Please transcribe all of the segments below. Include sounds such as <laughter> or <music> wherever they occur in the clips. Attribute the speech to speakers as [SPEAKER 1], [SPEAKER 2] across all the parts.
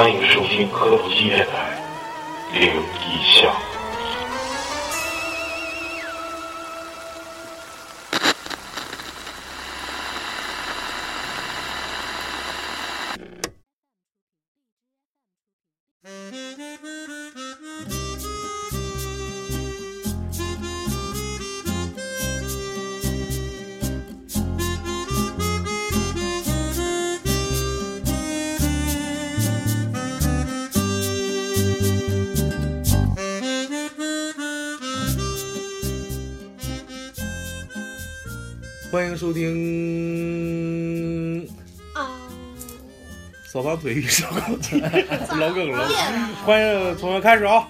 [SPEAKER 1] 欢迎收听科普
[SPEAKER 2] 系列收听
[SPEAKER 3] 啊，
[SPEAKER 2] 扫把腿与烧烤机，<laughs> <laughs> 老梗了。欢迎从头开始啊！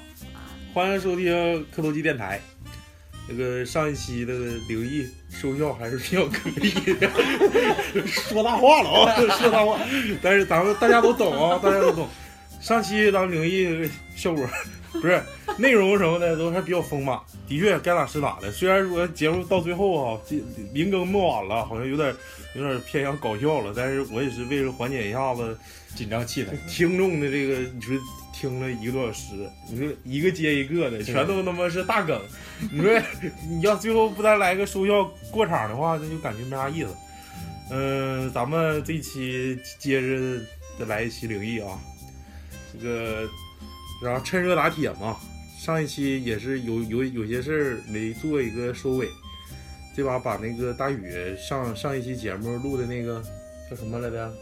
[SPEAKER 2] 欢迎收听磕头机电台。那个上一期的灵异收效还是比较可以的，<laughs> 说大话了啊，说大话。但是咱们大家都懂啊，大家都懂。上期咱们灵异效果不是内容什么的都还比较丰满，的确该咋是咋的。虽然说节目到最后啊，这临更末晚了，好像有点有点偏向搞笑了，但是我也是为了缓解一下子
[SPEAKER 4] 紧张气氛。
[SPEAKER 2] 听众的这个，你说听了一个多小时，你说一个接一个的，全都他妈是大梗。你说你要最后不再来个收效过场的话，那就感觉没啥意思。嗯、咱们这期接着再来一期灵异啊，这个然后趁热打铁嘛。上一期也是有有有些事儿没做一个收尾，这把把那个大宇上上一期节目录的那个叫什么来着？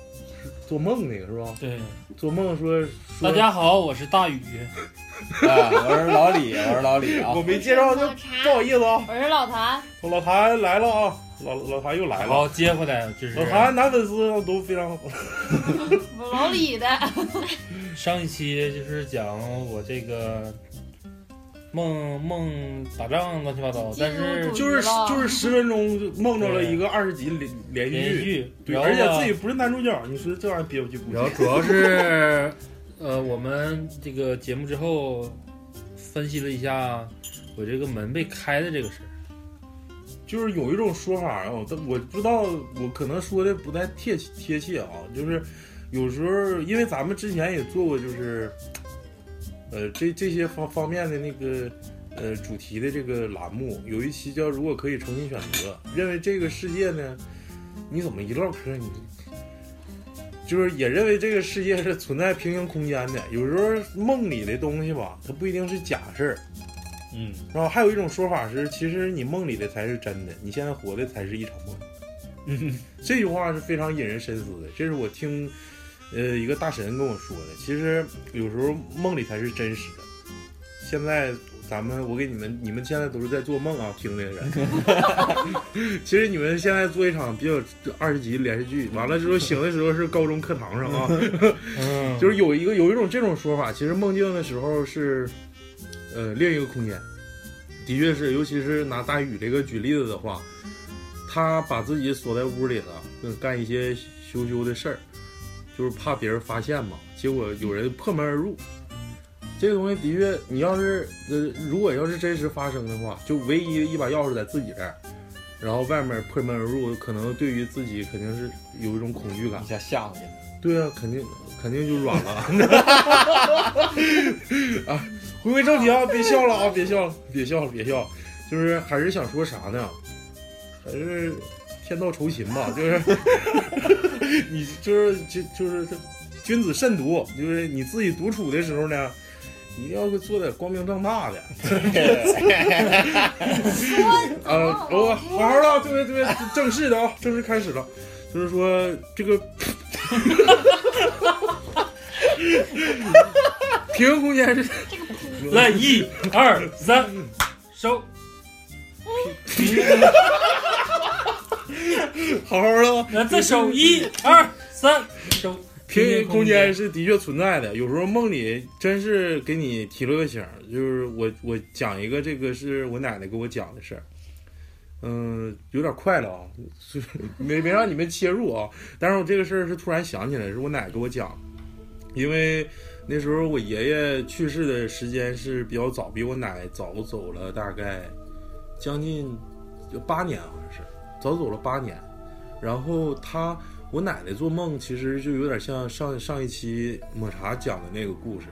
[SPEAKER 2] 做梦那个是吧？
[SPEAKER 4] 对，
[SPEAKER 2] 做梦说说
[SPEAKER 4] 大家好，我是大宇。<laughs>
[SPEAKER 5] 啊，我是老李，我是老李啊 <laughs>
[SPEAKER 2] 我。没介绍就不好意思啊。
[SPEAKER 3] 我是老谭，
[SPEAKER 2] 我老谭来了啊，老老谭又来了。
[SPEAKER 4] 好，接回来就是
[SPEAKER 2] 老谭男粉丝都非常好。<laughs>
[SPEAKER 3] 我老李的，
[SPEAKER 4] 上一期就是讲我这个梦梦打仗乱七八糟，但是
[SPEAKER 2] 就是就是十分钟就梦着了一个二十集连连
[SPEAKER 4] 连续
[SPEAKER 2] 续剧，对，而且自己不是男主角，你说这玩意儿憋不去不
[SPEAKER 4] 然后 <laughs> 主要是，呃，我们这个节目之后分析了一下我这个门被开的这个事儿。
[SPEAKER 2] 就是有一种说法啊，但我不知道，我可能说的不太贴贴切啊，就是有时候因为咱们之前也做过，就是呃这这些方方面的那个呃主题的这个栏目，有一期叫“如果可以重新选择”，认为这个世界呢，你怎么一唠嗑你。就是也认为这个世界是存在平行空间的，有时候梦里的东西吧，它不一定是假事儿，
[SPEAKER 4] 嗯，
[SPEAKER 2] 然后还有一种说法是，其实你梦里的才是真的，你现在活的才是一场梦。
[SPEAKER 4] 嗯，<laughs>
[SPEAKER 2] 这句话是非常引人深思的，这是我听，呃，一个大神跟我说的。其实有时候梦里才是真实的。现在咱们，我给你们，你们现在都是在做梦啊，听的人。<laughs> 其实你们现在做一场比较二十集连续剧，完了之后醒的时候是高中课堂上啊。
[SPEAKER 4] 嗯，
[SPEAKER 2] 就是有一个有一种这种说法，其实梦境的时候是，呃，另一个空间，的确是，尤其是拿大宇这个举例子的话，他把自己锁在屋里了，嗯干一些羞羞的事儿，就是怕别人发现嘛，结果有人破门而入。这个东西的确，你要是呃，如果要是真实发生的话，就唯一一把钥匙在自己这儿，然后外面破门而入，可能对于自己肯定是有一种恐惧感
[SPEAKER 5] 一。下吓唬你了。
[SPEAKER 2] 对啊，肯定肯定就软了。<laughs> 啊，回归正题啊，别笑了啊，别笑了，别笑了，别笑了。就是还是想说啥呢？还是天道酬勤吧，就是 <laughs> 你就是就就是君子慎独，就是你自己独处的时候呢，一定要做点光明正大的。<laughs> 呃，我好好的，对对对，正式的啊，正式开始了。就是说这个 <laughs> 平行空间是
[SPEAKER 4] 来一二三，收。<laughs>
[SPEAKER 2] 好好的
[SPEAKER 4] 再收一 <laughs> 二三，收。
[SPEAKER 2] 平行空间是的确存在的，有时候梦里真是给你提了个醒儿。就是我我讲一个，这个是我奶奶给我讲的事儿。嗯，有点快了啊，是 <laughs> 没没让你们切入啊。但是我这个事儿是突然想起来，是我奶给我讲，因为那时候我爷爷去世的时间是比较早，比我奶早走了大概将近就八年，好像是早走了八年。然后他，我奶奶做梦其实就有点像上上一期抹茶讲的那个故事。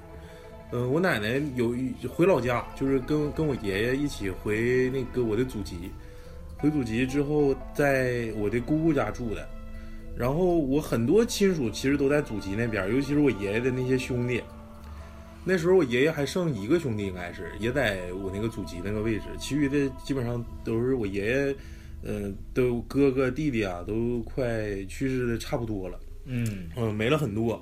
[SPEAKER 2] 嗯、我奶奶有一回老家，就是跟跟我爷爷一起回那个我的祖籍，回祖籍之后，在我的姑姑家住的。然后我很多亲属其实都在祖籍那边，尤其是我爷爷的那些兄弟。那时候我爷爷还剩一个兄弟，应该是也在我那个祖籍那个位置，其余的基本上都是我爷爷，呃，都哥哥弟弟啊，都快去世的差不多了。
[SPEAKER 5] 嗯
[SPEAKER 2] 嗯，没了很多。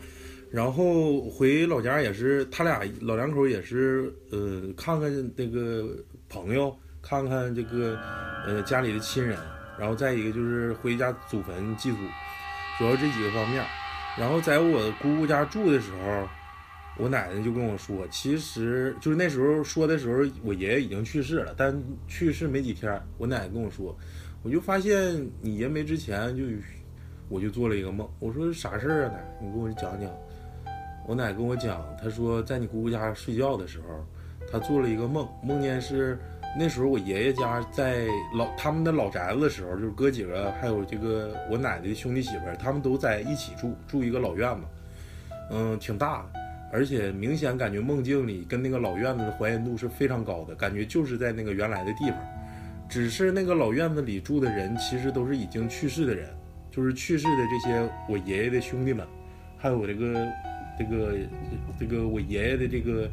[SPEAKER 2] 然后回老家也是，他俩老两口也是，呃，看看那个朋友，看看这个，呃，家里的亲人，然后再一个就是回家祖坟祭祖，主要这几个方面。然后在我姑姑家住的时候，我奶奶就跟我说，其实就是那时候说的时候，我爷爷已经去世了，但去世没几天，我奶奶跟我说，我就发现你爷没之前就，我就做了一个梦。我说啥事儿啊，奶？你给我讲讲。我奶跟我讲，她说在你姑姑家睡觉的时候，她做了一个梦，梦见是那时候我爷爷家在老他们的老宅子的时候，就是哥几个还有这个我奶奶的兄弟媳妇儿，他们都在一起住，住一个老院子，嗯，挺大的，而且明显感觉梦境里跟那个老院子的还原度是非常高的，感觉就是在那个原来的地方，只是那个老院子里住的人其实都是已经去世的人，就是去世的这些我爷爷的兄弟们，还有我这个这个这个我爷爷的这个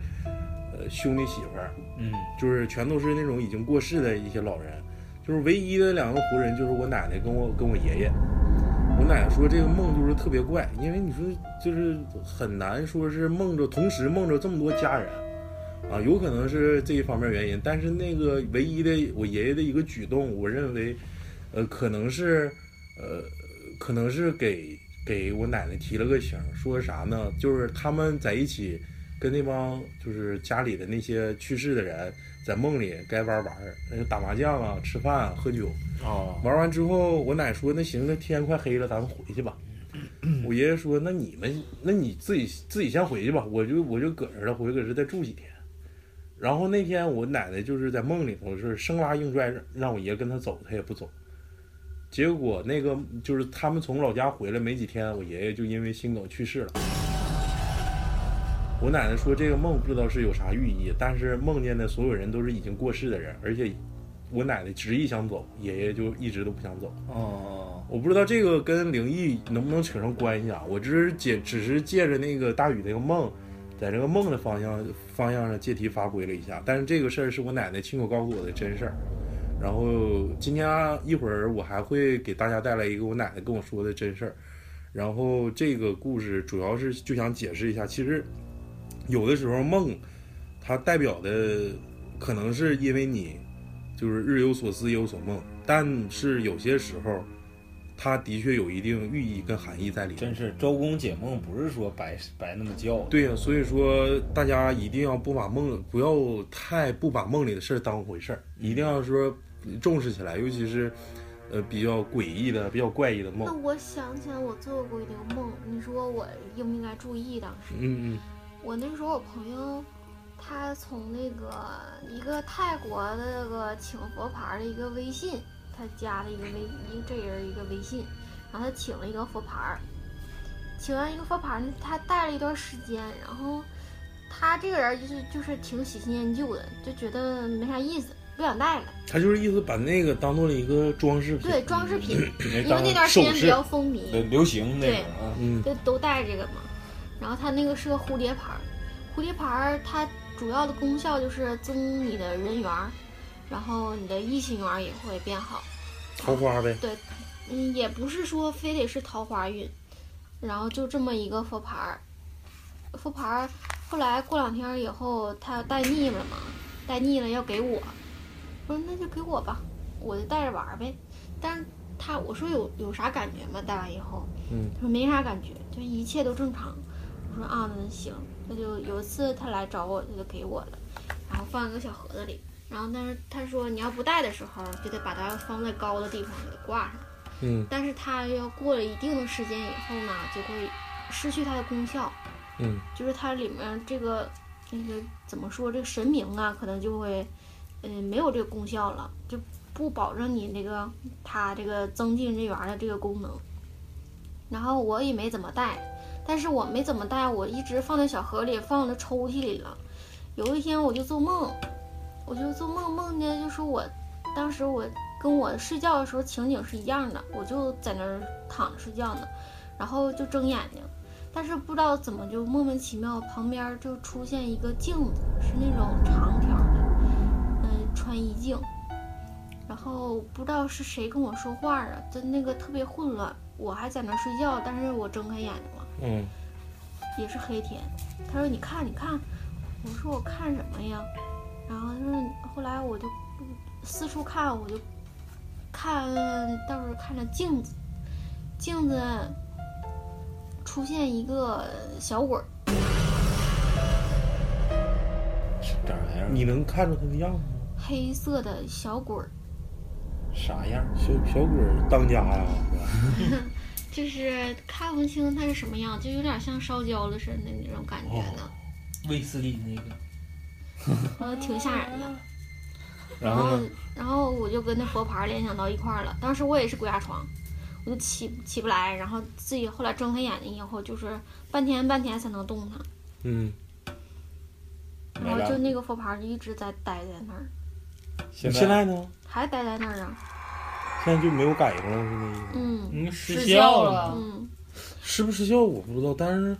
[SPEAKER 2] 呃兄弟媳妇儿，
[SPEAKER 5] 嗯。
[SPEAKER 2] 就是全都是那种已经过世的一些老人，就是唯一的两个活人就是我奶奶跟我跟我爷爷。我奶奶说这个梦就是特别怪，因为你说就是很难说是梦着同时梦着这么多家人，啊，有可能是这一方面原因，但是那个唯一的我爷爷的一个举动，我认为，呃，可能是，呃，可能是给给我奶奶提了个醒，说啥呢？就是他们在一起跟那帮就是家里的那些去世的人在梦里该玩玩，呃打麻将啊、吃饭啊、喝酒。
[SPEAKER 5] 哦
[SPEAKER 2] 玩完之后，我奶说：“那行，那天快黑了，咱们回去吧。”我爷爷说：“那你们，那你自己自己先回去吧，我就我就搁这儿了，我就搁这再住几天。”然后那天我奶奶就是在梦里头是生拉硬拽，让让我爷跟他走，他也不走。结果那个就是他们从老家回来没几天，我爷爷就因为心梗去世了。我奶奶说这个梦不知道是有啥寓意，但是梦见的所有人都是已经过世的人，而且我奶奶执意想走，爷爷就一直都不想走。
[SPEAKER 5] 哦
[SPEAKER 2] 我不知道这个跟灵异能不能扯上关系啊？我只是借只是借着那个大宇那个梦，在这个梦的方向方向上借题发挥了一下。但是这个事儿是我奶奶亲口告诉我的真事儿。然后今天一会儿我还会给大家带来一个我奶奶跟我说的真事儿。然后这个故事主要是就想解释一下，其实有的时候梦，它代表的可能是因为你就是日有所思夜有所梦，但是有些时候。它的确有一定寓意跟含义在里面。
[SPEAKER 5] 真是周公解梦不是说白白那么叫的。
[SPEAKER 2] 对呀、所以说大家一定要不把梦，不要太不把梦里的事儿当回事儿，一定要说重视起来，尤其是呃比较诡异的、比较怪异的梦那。
[SPEAKER 3] 我想起来我做过一个梦，你说我应不应该注意？当时
[SPEAKER 2] 嗯嗯
[SPEAKER 3] 我那时候我朋友，他从那个一个泰国的那个请佛牌的一个微信，他加了一个微一个这人一个微信，然后他请了一个佛牌儿，请完一个佛牌儿呢，他带了一段时间，然后他这个人就是就是挺喜新厌旧的，就觉得没啥意思，不想带了。
[SPEAKER 2] 他就是意思把那个当做了一个装饰品。
[SPEAKER 3] 对，装饰品，
[SPEAKER 5] 因
[SPEAKER 3] 因为那段时间比较风靡，
[SPEAKER 5] 流流行那
[SPEAKER 3] 对
[SPEAKER 5] 种啊。
[SPEAKER 2] 嗯
[SPEAKER 3] 就都带这个嘛。然后他那个是个蝴蝶牌儿，蝴蝶牌儿它主要的功效就是增你的人缘儿，然后你的异性缘儿也会变好。
[SPEAKER 2] 桃花呗。
[SPEAKER 3] 对嗯，也不是说非得是桃花运，然后就这么一个佛牌儿，佛牌儿后来过两天以后，他带腻了嘛，带腻了要给我，我说那就给我吧，我就带着玩儿呗。但是他我说有有啥感觉吗？带完以后，
[SPEAKER 2] 嗯
[SPEAKER 3] 他说没啥感觉，就一切都正常。我说啊，那行，那就有一次他来找我，他就给我了，然后放一个小盒子里。然后但是他说你要不戴的时候，就得把它放在高的地方给它挂上。
[SPEAKER 2] 嗯
[SPEAKER 3] 但是它要过了一定的时间以后呢，就会失去它的功效，
[SPEAKER 2] 嗯
[SPEAKER 3] 就是它里面这个那个怎么说，这个神明啊，可能就会嗯、没有这个功效了，就不保证你这个它这个增进人缘的这个功能。然后我也没怎么戴，但是我没怎么戴，我一直放在小盒里，放在抽屉里了。有一天我就做梦，我就做梦梦见就是我，当时我跟我睡觉的时候情景是一样的，我就在那儿躺着睡觉呢，然后就睁眼睛，但是不知道怎么就莫名其妙旁边就出现一个镜子，是那种长条的，嗯，穿衣镜。然后不知道是谁跟我说话啊，就那个特别混乱，我还在那儿睡觉，但是我睁开眼睛了，
[SPEAKER 2] 嗯，
[SPEAKER 3] 也是黑天。他说：“你看，你看。”我说：“我看什么呀？”然后他说：“后来我就四处看，我就看，倒是看着镜子，镜子出现一个小鬼儿，
[SPEAKER 5] 长啥样？
[SPEAKER 2] 你能看出他的样子吗？
[SPEAKER 3] 黑色的小鬼儿，
[SPEAKER 5] 啥样？
[SPEAKER 2] 小小鬼儿当家呀？<laughs>
[SPEAKER 3] 就是看不清他是什么样，就有点像烧焦了似的那种感觉呢，
[SPEAKER 4] 卫斯理那个，
[SPEAKER 3] 呃，挺吓人的。
[SPEAKER 5] 然后？
[SPEAKER 3] 然后我就跟那佛牌联想到一块儿了。当时我也是鬼压床，我就起起不来，然后自己后来睁开眼睛以后，就是半天半天才能动弹。
[SPEAKER 2] 嗯，
[SPEAKER 3] 然后就那个佛牌就一直在待在那儿，
[SPEAKER 5] 现
[SPEAKER 2] 现在呢？
[SPEAKER 3] 还待在那儿啊。
[SPEAKER 2] 现在就没有感应了，是那意思？
[SPEAKER 3] 嗯
[SPEAKER 4] 嗯，失
[SPEAKER 6] 失
[SPEAKER 4] 效了。
[SPEAKER 3] 嗯，
[SPEAKER 2] 失不失效我不知道，但是你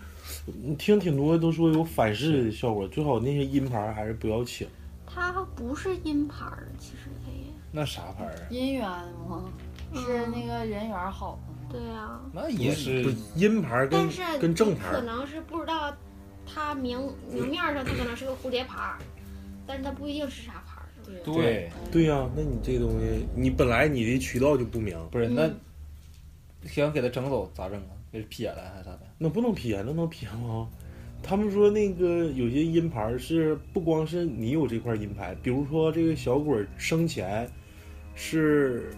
[SPEAKER 2] 听挺多都说有反噬的效果，最好那些阴牌还是不要请。<laughs>
[SPEAKER 3] 它不是阴牌儿，其实它也
[SPEAKER 5] 那啥牌儿啊？
[SPEAKER 6] 姻缘吗？是那个人缘好吗？
[SPEAKER 3] 对啊。
[SPEAKER 5] 那也是
[SPEAKER 2] 是阴牌跟
[SPEAKER 3] 但是
[SPEAKER 2] 跟正牌
[SPEAKER 3] 可能是不知道，它明明面上它可能是个蝴蝶牌儿，但是它不一定是啥牌儿，是不是？
[SPEAKER 5] 对，
[SPEAKER 2] 对呀、那你这东西，你本来你的渠道就不明，
[SPEAKER 5] 不是那
[SPEAKER 3] 嗯
[SPEAKER 5] 想给他整走咋整啊？给撇了还是咋的？
[SPEAKER 2] 那不能撇，那能撇吗？<laughs> 他们说那个有些阴牌是不光是你有这块阴牌，比如说这个小鬼儿生前是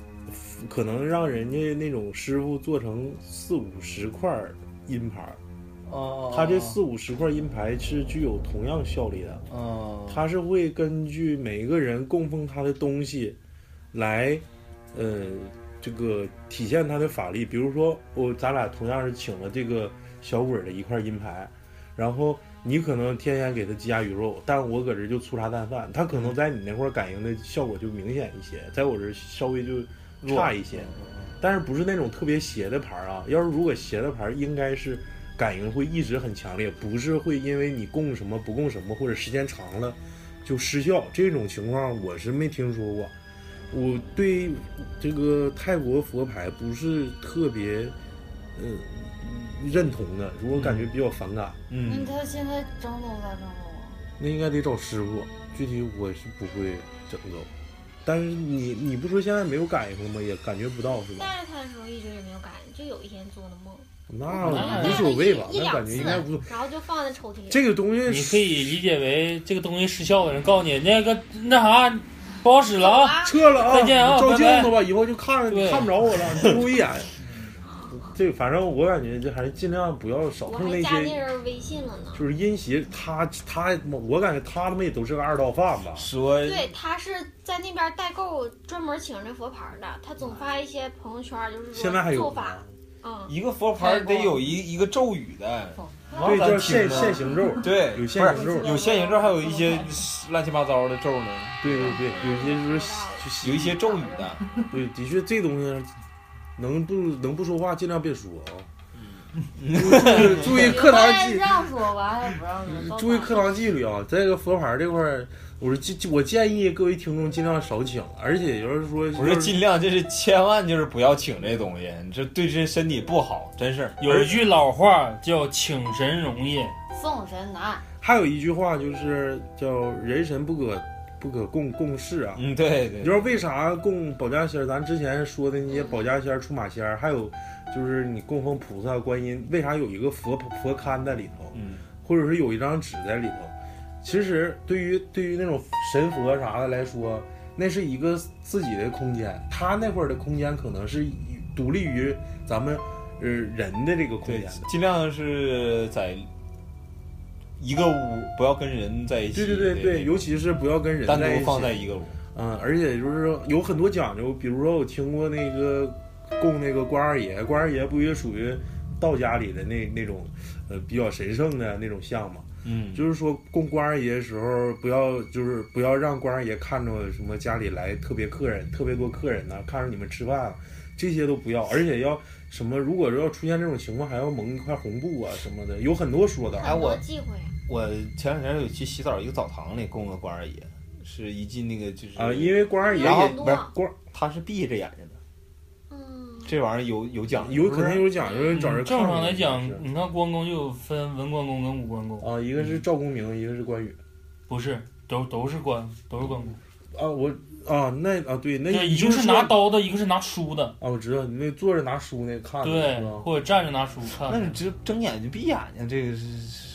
[SPEAKER 2] 可能让人家那种师傅做成四五十块阴牌，
[SPEAKER 5] 哦
[SPEAKER 2] 他这四五十块阴牌是具有同样效力的。
[SPEAKER 5] 嗯，
[SPEAKER 2] 他是会根据每个人供奉他的东西，来，呃，这个体现他的法力。比如说，我咱俩同样是请了这个小鬼的一块阴牌，然后你可能天天给他鸡鸭鱼肉，但我搁这就粗茶淡饭，他可能在你那块感应的效果就明显一些，在我这儿稍微就差一些。但是不是那种特别邪的牌啊？要是如果邪的牌，应该是感应会一直很强烈，不是会因为你供什么不供什么，或者时间长了就失效。这种情况我是没听说过。我对这个泰国佛牌不是特别，嗯，认同的，如果感觉比较反感。
[SPEAKER 6] 嗯那
[SPEAKER 5] 嗯，
[SPEAKER 6] 他现在整走咋整走啊？
[SPEAKER 2] 那应该得找师傅，具体我是不会整走。但是你你不说现在没有感应了吗？也感觉不到是吧？
[SPEAKER 3] 带着他的时候一直也没有感应，就有一天做的梦，
[SPEAKER 2] 那无所谓吧，那感觉应该无所谓。<laughs>
[SPEAKER 3] 然后就放在抽屉里。
[SPEAKER 2] 这个东西
[SPEAKER 4] 你可以理解为这个东西失效了人告诉你那个那啥不好使了啊，
[SPEAKER 2] 撤了啊！
[SPEAKER 4] 再见啊
[SPEAKER 2] 照镜子吧，以后就看
[SPEAKER 4] 对
[SPEAKER 2] 看不着我了，最后 <laughs> 一眼。这反正我感觉这还是尽量不要少碰那
[SPEAKER 3] 还加那
[SPEAKER 2] 些，
[SPEAKER 3] 人微信了呢。
[SPEAKER 2] 就是阴邪。他他我感觉他他妈也都是个二道贩子。
[SPEAKER 5] 说
[SPEAKER 3] 对他是在那边代购，专门请这佛牌的。他总发一些朋友圈，就是说
[SPEAKER 2] 现在还有
[SPEAKER 3] 做法，嗯，
[SPEAKER 5] 一个佛牌得有一一个咒语的，
[SPEAKER 2] 对，叫现
[SPEAKER 5] 咱听过
[SPEAKER 2] 现行咒。
[SPEAKER 5] 对，
[SPEAKER 2] 有
[SPEAKER 5] 不是
[SPEAKER 2] 现行咒。
[SPEAKER 5] 有现行咒，还有一些乱七八糟的咒呢，
[SPEAKER 2] 对对对，有些就是就
[SPEAKER 5] 有一些咒语的。
[SPEAKER 2] 对，的确这东西能不能不说话尽量别说啊。注意注意课堂纪，
[SPEAKER 6] 让说完还不让说，
[SPEAKER 2] 注意课堂纪律啊！这个佛牌这块儿，我是建我建议各位听众尽量少请，而且要是说
[SPEAKER 5] 不是尽量，这是千万就是不要请这东西，这对这身体不好，真是。
[SPEAKER 4] 有一句老话叫请神容易，
[SPEAKER 6] 送神难。
[SPEAKER 2] 还有一句话就是叫“人神不可不可共共事”啊。
[SPEAKER 5] 嗯，对对
[SPEAKER 2] 你知，道为啥供保家仙儿？咱之前说的那些保家仙儿、出马仙儿，还有就是你供奉菩萨、观音，为啥有一个佛佛龛在里头，
[SPEAKER 5] 嗯
[SPEAKER 2] 或者是有一张纸在里头？其实对于对于那种神佛啥的来说，那是一个自己的空间，他那会儿的空间可能是独立于咱们呃人的这个空间的。，
[SPEAKER 5] 尽量是在一个屋，不要跟人在一起。
[SPEAKER 2] 对对对对，尤其是不要跟人
[SPEAKER 5] 单独
[SPEAKER 2] 在一起。
[SPEAKER 5] 放在一个屋。
[SPEAKER 2] 嗯，而且就是有很多讲究，比如说我听过那个供那个关二爷，关二爷不也属于道家里的那那种呃比较神圣的那种像嘛。
[SPEAKER 5] 嗯，
[SPEAKER 2] 就是说供关二爷的时候，不要就是不要让关二爷看着什么家里来特别客人、特别多客人呢、看着你们吃饭啊，这些都不要，而且要什么，如果说要出现这种情况，还要蒙一块红布啊什么的，有很多说的。
[SPEAKER 5] 哎我
[SPEAKER 3] 忌讳。
[SPEAKER 5] 我前两天有去洗澡，一个澡堂里供个关二爷，是一进那个就是
[SPEAKER 2] 啊，因为关二爷
[SPEAKER 5] 然后
[SPEAKER 2] 也不是关，
[SPEAKER 5] 他是闭着眼睛的，
[SPEAKER 3] 嗯，
[SPEAKER 5] 这玩意儿有有讲究，
[SPEAKER 2] 有肯定有讲究，找人看
[SPEAKER 4] 正常来讲，你看关公就有分文关公跟武关公，
[SPEAKER 2] 啊，一个是赵公明，一个是关羽
[SPEAKER 4] 不是都都是关都是关公，
[SPEAKER 2] 啊，我啊那啊对，那
[SPEAKER 4] 对，
[SPEAKER 2] 你
[SPEAKER 4] 一个是拿刀的，一个是拿书的，
[SPEAKER 2] 啊，我知道你那坐着拿书那看
[SPEAKER 4] 对，？或者站着拿书看
[SPEAKER 5] 那。你这睁眼睛闭眼睛，这个是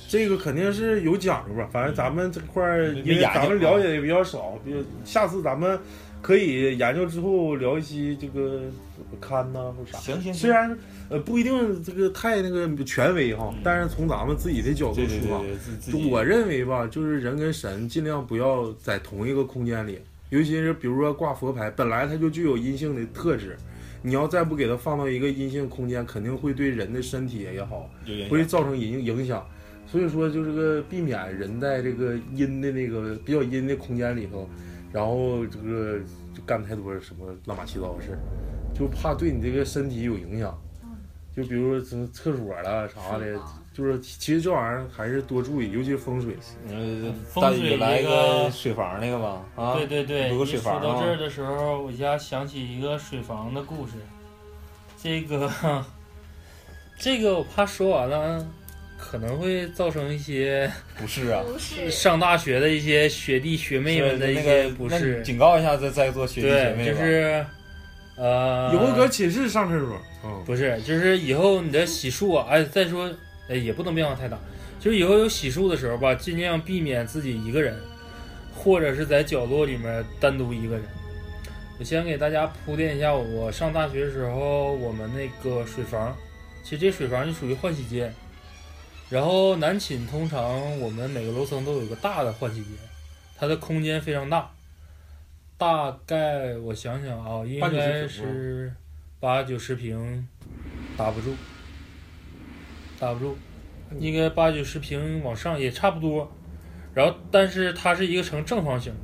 [SPEAKER 2] 这个肯定是有讲究吧，反正咱们这块儿，因为咱们了解的也比较少，比如下次咱们可以研究之后聊一些这个刊呐或啥。
[SPEAKER 5] 行行
[SPEAKER 2] 虽然呃不一定这个太那个权威哈，但是从咱们自己的角度出发，我认为吧，就是人跟神尽量不要在同一个空间里，尤其是比如说挂佛牌，本来它就具有阴性的特质，你要再不给它放到一个阴性空间，肯定会对人的身体也好，会造成影影响。所以说，就是个避免人在这个阴的那个比较阴的空间里头，然后这个就干太多什么乱七八糟的事儿，就怕对你这个身体有影响。就比如说什么厕所了啥的，就是其实这玩意儿还是多注意，尤其是风水。
[SPEAKER 5] 嗯，
[SPEAKER 4] 风水
[SPEAKER 5] 来个
[SPEAKER 4] 个
[SPEAKER 5] 水房那个吧，啊，
[SPEAKER 4] 对对对，
[SPEAKER 5] 有个水房啊
[SPEAKER 4] 到这儿的时候，我家想起一个水房的故事。这个，<laughs> 这个我怕说完了，可能会造成一些
[SPEAKER 5] 不是啊，
[SPEAKER 3] 不是，
[SPEAKER 4] 上大学的一些学弟学妹们的一
[SPEAKER 5] 那
[SPEAKER 4] 些不适
[SPEAKER 5] 你。警告一下在在座学弟学
[SPEAKER 4] 对，
[SPEAKER 5] 妹，
[SPEAKER 4] 就是，呃，
[SPEAKER 2] 以后搁寝室上厕所，嗯，
[SPEAKER 4] 不是，就是以后你的洗漱啊，哎，再说，哎，也不能变化太大。就是以后有洗漱的时候吧，尽量避免自己一个人，或者是在角落里面单独一个人。我先给大家铺垫一下，我上大学的时候，我们那个水房，其实这水房就属于换洗间。然后南寝通常我们每个楼层都有个大的换洗间，它的空间非常大，大概我想想啊，应该是八九十平，打不住，打不住，应该八九十平往上也差不多。然后，但是它是一个呈正方形的，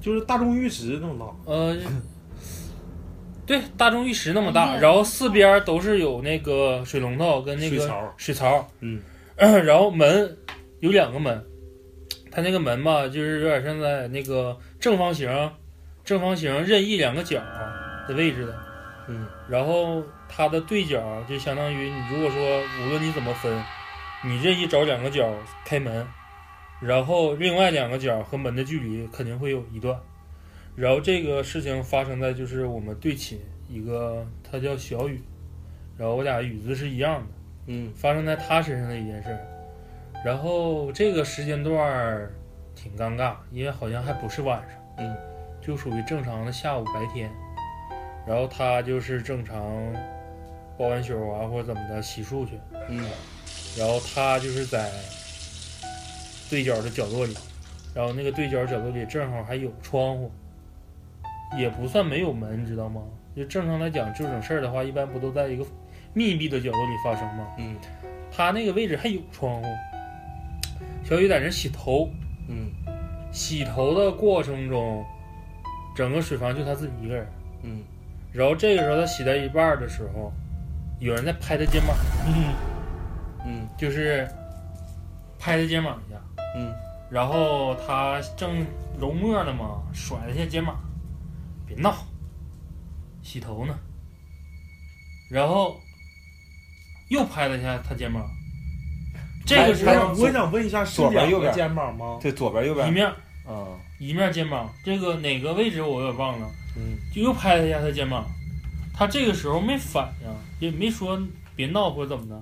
[SPEAKER 2] 就是大众浴池那么大。
[SPEAKER 4] 呃，对，大众浴池那么大，然后四边都是有那个水龙头跟那个
[SPEAKER 2] 水槽
[SPEAKER 4] 水槽，
[SPEAKER 2] 嗯，<clears throat>
[SPEAKER 4] 然后门有两个门，它那个门吧，就是有点像在那个正方形，正方形任意两个角的位置的，
[SPEAKER 2] 嗯，
[SPEAKER 4] 然后它的对角就相当于你如果说无论你怎么分，你任意找两个角开门，然后另外两个角和门的距离肯定会有一段。然后这个事情发生在就是我们对寝一个，他叫小雨，然后我俩雨字是一样的，
[SPEAKER 2] 嗯，
[SPEAKER 4] 发生在他身上的一件事儿。然后这个时间段儿挺尴尬，因为好像还不是晚上，
[SPEAKER 2] 嗯，
[SPEAKER 4] 就属于正常的下午白天。然后他就是正常包完宿啊或者怎么的洗漱去，
[SPEAKER 2] 嗯，
[SPEAKER 4] 然后他就是在对角的角落里，然后那个对角角落里正好还有窗户，也不算没有门，你知道吗？就正常来讲，这种事儿的话，一般不都在一个密闭的角落里发生吗？
[SPEAKER 2] 嗯，
[SPEAKER 4] 他那个位置还有窗户。小雨在那洗头，
[SPEAKER 2] 嗯。
[SPEAKER 4] 洗头的过程中，整个水房就他自己一个人。
[SPEAKER 2] 嗯。
[SPEAKER 4] 然后这个时候他洗到一半的时候，有人在拍他肩膀，<laughs>
[SPEAKER 2] 嗯。嗯
[SPEAKER 4] 就是拍他肩膀一下，
[SPEAKER 2] 嗯，
[SPEAKER 4] 然后他正揉沫呢嘛，甩了一下肩膀，别闹，洗头呢。然后又拍了一下他肩膀，这个时候
[SPEAKER 2] 我我想问一下，是两个
[SPEAKER 5] 左边右边
[SPEAKER 2] 肩膀吗？
[SPEAKER 5] 对，左边右边。
[SPEAKER 4] 一面。
[SPEAKER 5] 啊，
[SPEAKER 4] 一面肩膀，这个哪个位置我有点忘了，
[SPEAKER 2] 嗯。
[SPEAKER 4] 就又拍了一下他肩膀。他这个时候没反应，也没说别闹或者怎么的，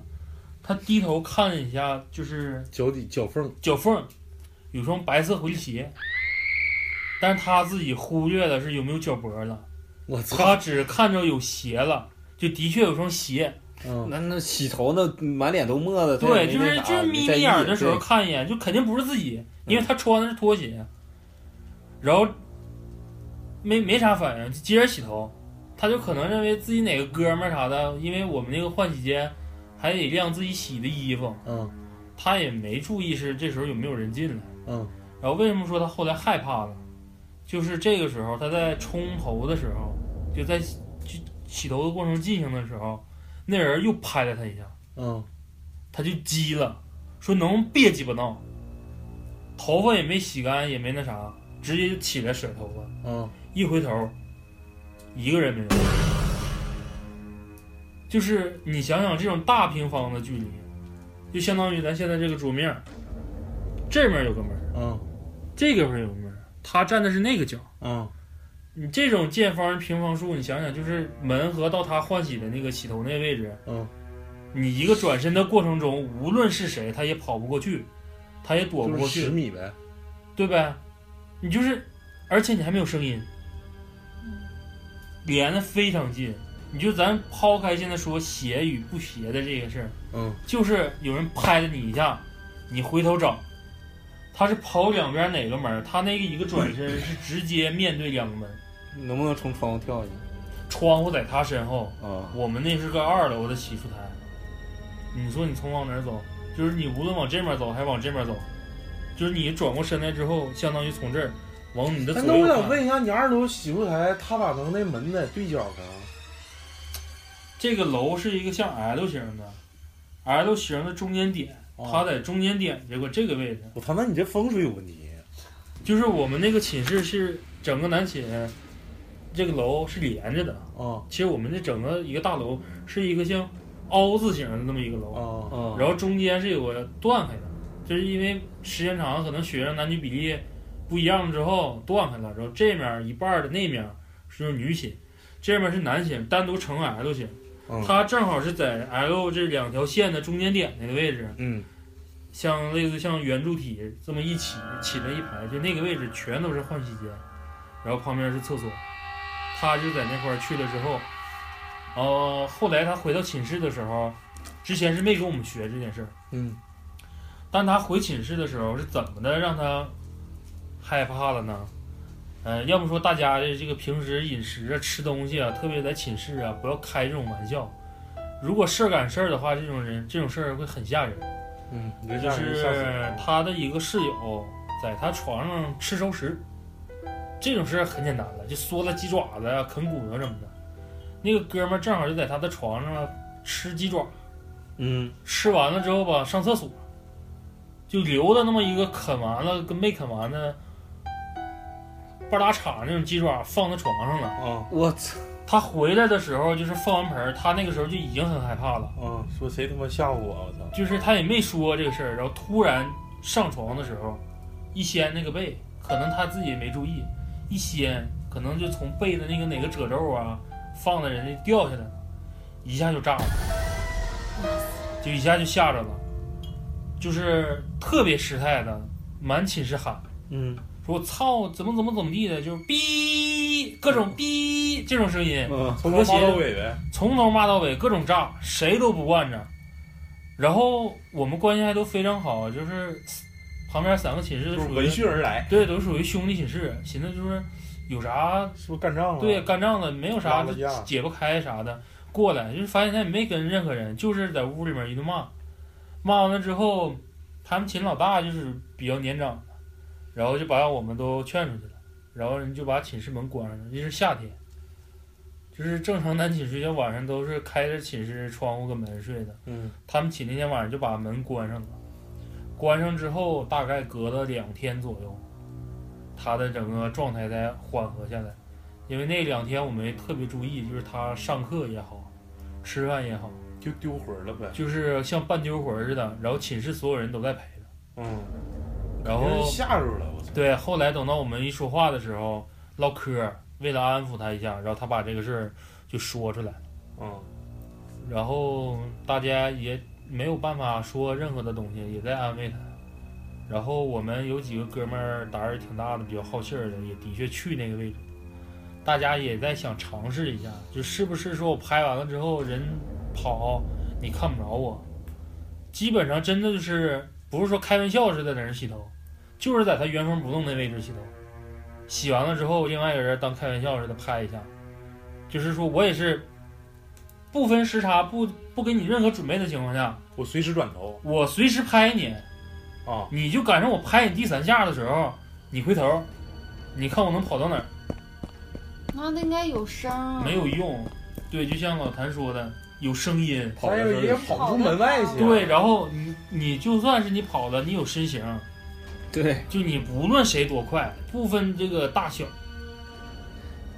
[SPEAKER 4] 他低头看了一下，就是
[SPEAKER 2] 脚底脚缝，
[SPEAKER 4] 脚缝有双白色回力鞋，但是他自己忽略的是有没有脚脖了，
[SPEAKER 2] 我操！
[SPEAKER 4] 他只看着有鞋了，就的确有双鞋。
[SPEAKER 2] 嗯
[SPEAKER 5] 那那洗头那满脸都沫子，
[SPEAKER 4] 对，就是就是眯眯眼儿的时候看一眼，就肯定不是自己，因为他穿的是拖鞋，然后没没啥反应，就接着洗头，他就可能认为自己哪个哥们儿啥的，因为我们那个换洗间还得晾自己洗的衣服，
[SPEAKER 2] 嗯
[SPEAKER 4] 他也没注意是这时候有没有人进来。
[SPEAKER 2] 嗯
[SPEAKER 4] 然后为什么说他后来害怕了？就是这个时候他在冲头的时候，就在洗就洗头的过程进行的时候，那人又拍了他一下，
[SPEAKER 2] 嗯
[SPEAKER 4] 他就急了，说能别鸡巴闹，头发也没洗干，也没那啥，直接就起来甩头发，
[SPEAKER 2] 嗯
[SPEAKER 4] 一回头，一个人没有。就是你想想这种大平方的距离，就相当于咱现在这个桌面，这面有个门，
[SPEAKER 2] 嗯
[SPEAKER 4] 这个门有个门，他站的是那个角。
[SPEAKER 2] 嗯
[SPEAKER 4] 你这种见方平方数，你想想，就是门和到他换洗的那个洗头那个位置，
[SPEAKER 2] 嗯，
[SPEAKER 4] 你一个转身的过程中，无论是谁，他也跑不过去，他也躲不过去
[SPEAKER 2] 十，米呗。
[SPEAKER 4] 对呗？你就是，而且你还没有声音，连的非常近。你就咱抛开现在说邪与不邪的这个事儿，
[SPEAKER 2] 嗯
[SPEAKER 4] 就是有人拍了你一下，你回头找，他是跑两边哪个门儿？他那个一个转身是直接面对两个门，
[SPEAKER 5] 能不能从窗户跳下去？
[SPEAKER 4] 窗户在他身后，
[SPEAKER 5] 啊，
[SPEAKER 4] 我们那是个二楼的洗漱台。你说你从往哪儿走？就是你无论往这边走还是往这边走，就是你转过身来之后，相当于从这儿往你的左
[SPEAKER 2] 哎，那我。想问一下，你二楼洗漱台，他咋能那门在对角上？
[SPEAKER 4] 这个楼是一个像 L 型的，L 型的中间点，
[SPEAKER 2] 哦。
[SPEAKER 4] 它在中间点这个这个位置，
[SPEAKER 2] 我操，那你这风水有问题。
[SPEAKER 4] 就是我们那个寝室是整个男寝，这个楼是连着的。
[SPEAKER 2] 啊
[SPEAKER 4] 其实我们这整个一个大楼是一个像凹字形的那么一个楼，
[SPEAKER 2] 啊
[SPEAKER 5] 啊
[SPEAKER 4] 然后中间是有个断开的，就是因为时间长了，可能学生男女比例不一样之后断开了，然后这面一半的那面是女寝，这面是男寝，单独成 L 型，
[SPEAKER 2] 嗯。
[SPEAKER 4] 它正好是在 L 这两条线的中间点那个位置，
[SPEAKER 2] 嗯。
[SPEAKER 4] 像类似像圆柱体这么一起起了一排，就那个位置全都是换洗间，然后旁边是厕所，他就在那块儿去了之后，呃，后来他回到寝室的时候，之前是没跟我们学这件事儿，
[SPEAKER 2] 嗯。
[SPEAKER 4] 但他回寝室的时候是怎么的让他害怕了呢？呃，要不说大家的这个平时饮食啊、吃东西啊，特别在寝室啊，不要开这种玩笑。如果事儿赶事儿的话，这种人这种事儿会很吓人。
[SPEAKER 2] 嗯，
[SPEAKER 4] 就是他的一个室友在他床上吃熟食，这种事儿很简单了，就缩了鸡爪子呀、啃骨头什么的。那个哥们儿正好就在他的床上吃鸡爪，
[SPEAKER 2] 嗯
[SPEAKER 4] 吃完了之后吧，上厕所，就留了那么一个啃完了跟没啃完的半拉叉那种鸡爪放在床上了。
[SPEAKER 2] 啊
[SPEAKER 5] 我操！
[SPEAKER 4] 他回来的时候就是放完盆，他那个时候就已经很害怕了。
[SPEAKER 2] 啊，说谁他妈吓唬我？我操！
[SPEAKER 4] 就是他也没说这个事儿，然后突然上床的时候，一掀那个被，可能他自己也没注意，一掀可能就从被的那个哪个褶皱啊放在人家掉下来了，一下就炸了，就一下就吓着了，就是特别失态的，满寝室喊
[SPEAKER 2] 嗯
[SPEAKER 4] 说我操，怎么怎么怎么地的，就是哔各种哔这种声音，
[SPEAKER 5] 嗯，
[SPEAKER 2] 从头骂到尾呗。
[SPEAKER 4] 从头骂到尾，各种炸，谁都不惯着。然后我们关系还都非常好，就是旁边三个寝室
[SPEAKER 2] 就是
[SPEAKER 4] 属于
[SPEAKER 2] 闻讯而来，
[SPEAKER 4] 对，都属于兄弟寝室，寻思就是有啥
[SPEAKER 2] 是不是干仗了？
[SPEAKER 4] 对干仗的，没有啥解不开啥的，过来就是发现他也没跟任何人，就是在屋里面一顿骂，骂完了之后，他们寝老大就是比较年长的，然后就把我们都劝出去了，然后人就把寝室门关上了，那是夏天。就是正常男寝睡觉晚上都是开着寝室窗户跟门睡的，
[SPEAKER 2] 嗯
[SPEAKER 4] 他们寝那天晚上就把门关上了，关上之后大概隔了两天左右，他的整个状态才缓和下来。因为那两天我们特别注意，就是他上课也好，吃饭也好，
[SPEAKER 2] 就丢魂了呗。
[SPEAKER 4] 就是像半丢魂似的。然后寝室所有人都在陪着，
[SPEAKER 2] 嗯，
[SPEAKER 4] 然后
[SPEAKER 2] 吓着了，我操。
[SPEAKER 4] 对，后来等到我们一说话的时候唠嗑，为了安抚他一下，然后他把这个事儿就说出来了。
[SPEAKER 2] 嗯
[SPEAKER 4] 然后大家也没有办法说任何的东西，也在安慰他。然后我们有几个哥们儿胆儿也挺大的，比较好气儿的，也的确去那个位置。大家也在想尝试一下，就是不是说我拍完了之后人跑，你看不着我。基本上真的就是不是说开玩笑似的在那洗头，就是在他原封不动的位置洗头。洗完了之后，另外一个人当开玩笑似的拍一下，就是说我也是不分时差、不不给你任何准备的情况下，
[SPEAKER 2] 我随时转头
[SPEAKER 4] 我随时拍你，
[SPEAKER 2] 啊，
[SPEAKER 4] 你就赶上我拍你第三下的时候，你回头，你看我能跑到哪儿？
[SPEAKER 6] 那应该有声啊。
[SPEAKER 4] 没有用。对，就像老谭说的，有声音。
[SPEAKER 5] 跑的时候
[SPEAKER 2] 也跑不出门外去。
[SPEAKER 4] 对，然后你你就算是你跑了，你有身形，
[SPEAKER 5] 对，
[SPEAKER 4] 就你不论谁多快，不分这个大小，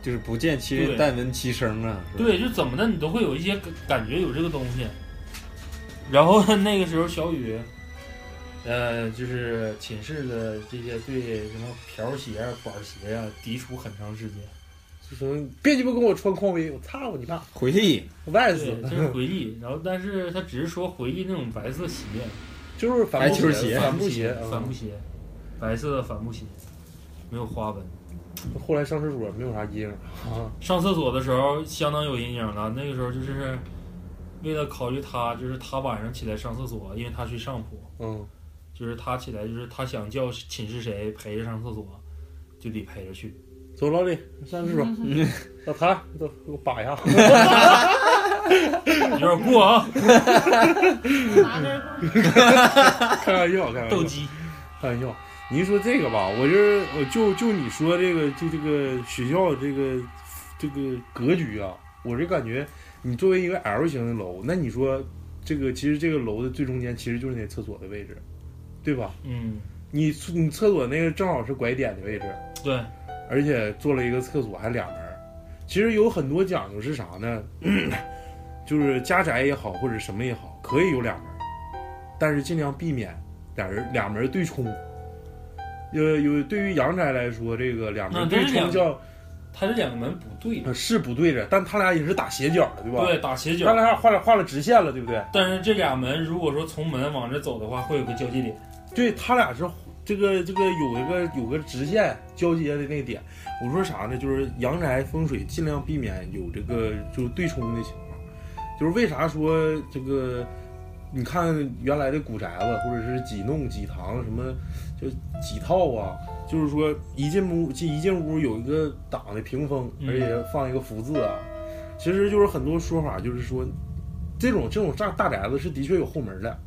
[SPEAKER 5] 就是不见其
[SPEAKER 4] 对
[SPEAKER 5] 人，但闻其声啊。是吧，
[SPEAKER 4] 对，就怎么的你都会有一些感感觉有这个东西。然后那个时候小雨，呃，就是寝室的这些对什么瓢鞋啊、管鞋呀、抵触很长时间。
[SPEAKER 2] 别鸡巴跟我穿匡威，我操你妈，
[SPEAKER 5] 回忆
[SPEAKER 2] 外死
[SPEAKER 4] 对，，这是回忆。然后，但是他只是说回忆那种白色鞋，
[SPEAKER 2] 就是帆布
[SPEAKER 5] 球鞋
[SPEAKER 2] 帆布鞋，
[SPEAKER 4] 帆布鞋，白色的帆布鞋，没有花纹。
[SPEAKER 2] 后来上厕所没有啥阴影啊，
[SPEAKER 4] 上厕所的时候相当有阴影了。那个时候就是为了考虑他，就是他晚上起来上厕所，因为他睡上铺，
[SPEAKER 2] 嗯，
[SPEAKER 4] 就是他起来就是他想叫寝室谁陪着上厕所，就得陪着去。
[SPEAKER 2] 走老李上厕所，<laughs> 老谭都给我扒一下，<laughs>
[SPEAKER 4] 有点过啊，<laughs>
[SPEAKER 6] 拿根
[SPEAKER 2] 开玩笑，开玩笑，
[SPEAKER 4] 斗鸡。
[SPEAKER 2] 开玩笑。你一说这个吧，我这我就就你说这个，就这个学校这个这个格局啊，我这感觉，你作为一个 L 型的楼，那你说这个其实这个楼的最中间其实就是那厕所的位置，对吧？
[SPEAKER 4] 嗯，
[SPEAKER 2] 你你厕所那个正好是拐点的位置，
[SPEAKER 4] 对，
[SPEAKER 2] 而且做了一个厕所还两门儿。其实有很多讲究是啥呢？<clears throat> 就是家宅也好，或者什么也好，可以有两门儿，但是尽量避免俩人俩门儿对冲。有有，对于阳宅来说，这个两门对冲叫
[SPEAKER 4] 它这两个门不对。
[SPEAKER 2] 呃是不对着，但他俩也是打斜角的，对吧？
[SPEAKER 4] 对，打斜角
[SPEAKER 2] 他。俩画了画了直线了，对不对？
[SPEAKER 4] 但是这俩门，如果说从门往这走的话，会有个交界点。
[SPEAKER 2] 对他俩是这个这个有一个有个直线交接的那个点。我说啥呢？就是阳宅风水尽量避免有这个就对冲的情况。就是为啥说这个？你看原来的古宅子或者是几弄几堂什么，就几套啊，就是说一进屋进一进屋有一个挡的屏风，而且放一个福字啊。其实就是很多说法，就是说这种这种大大宅子是的确有后门的，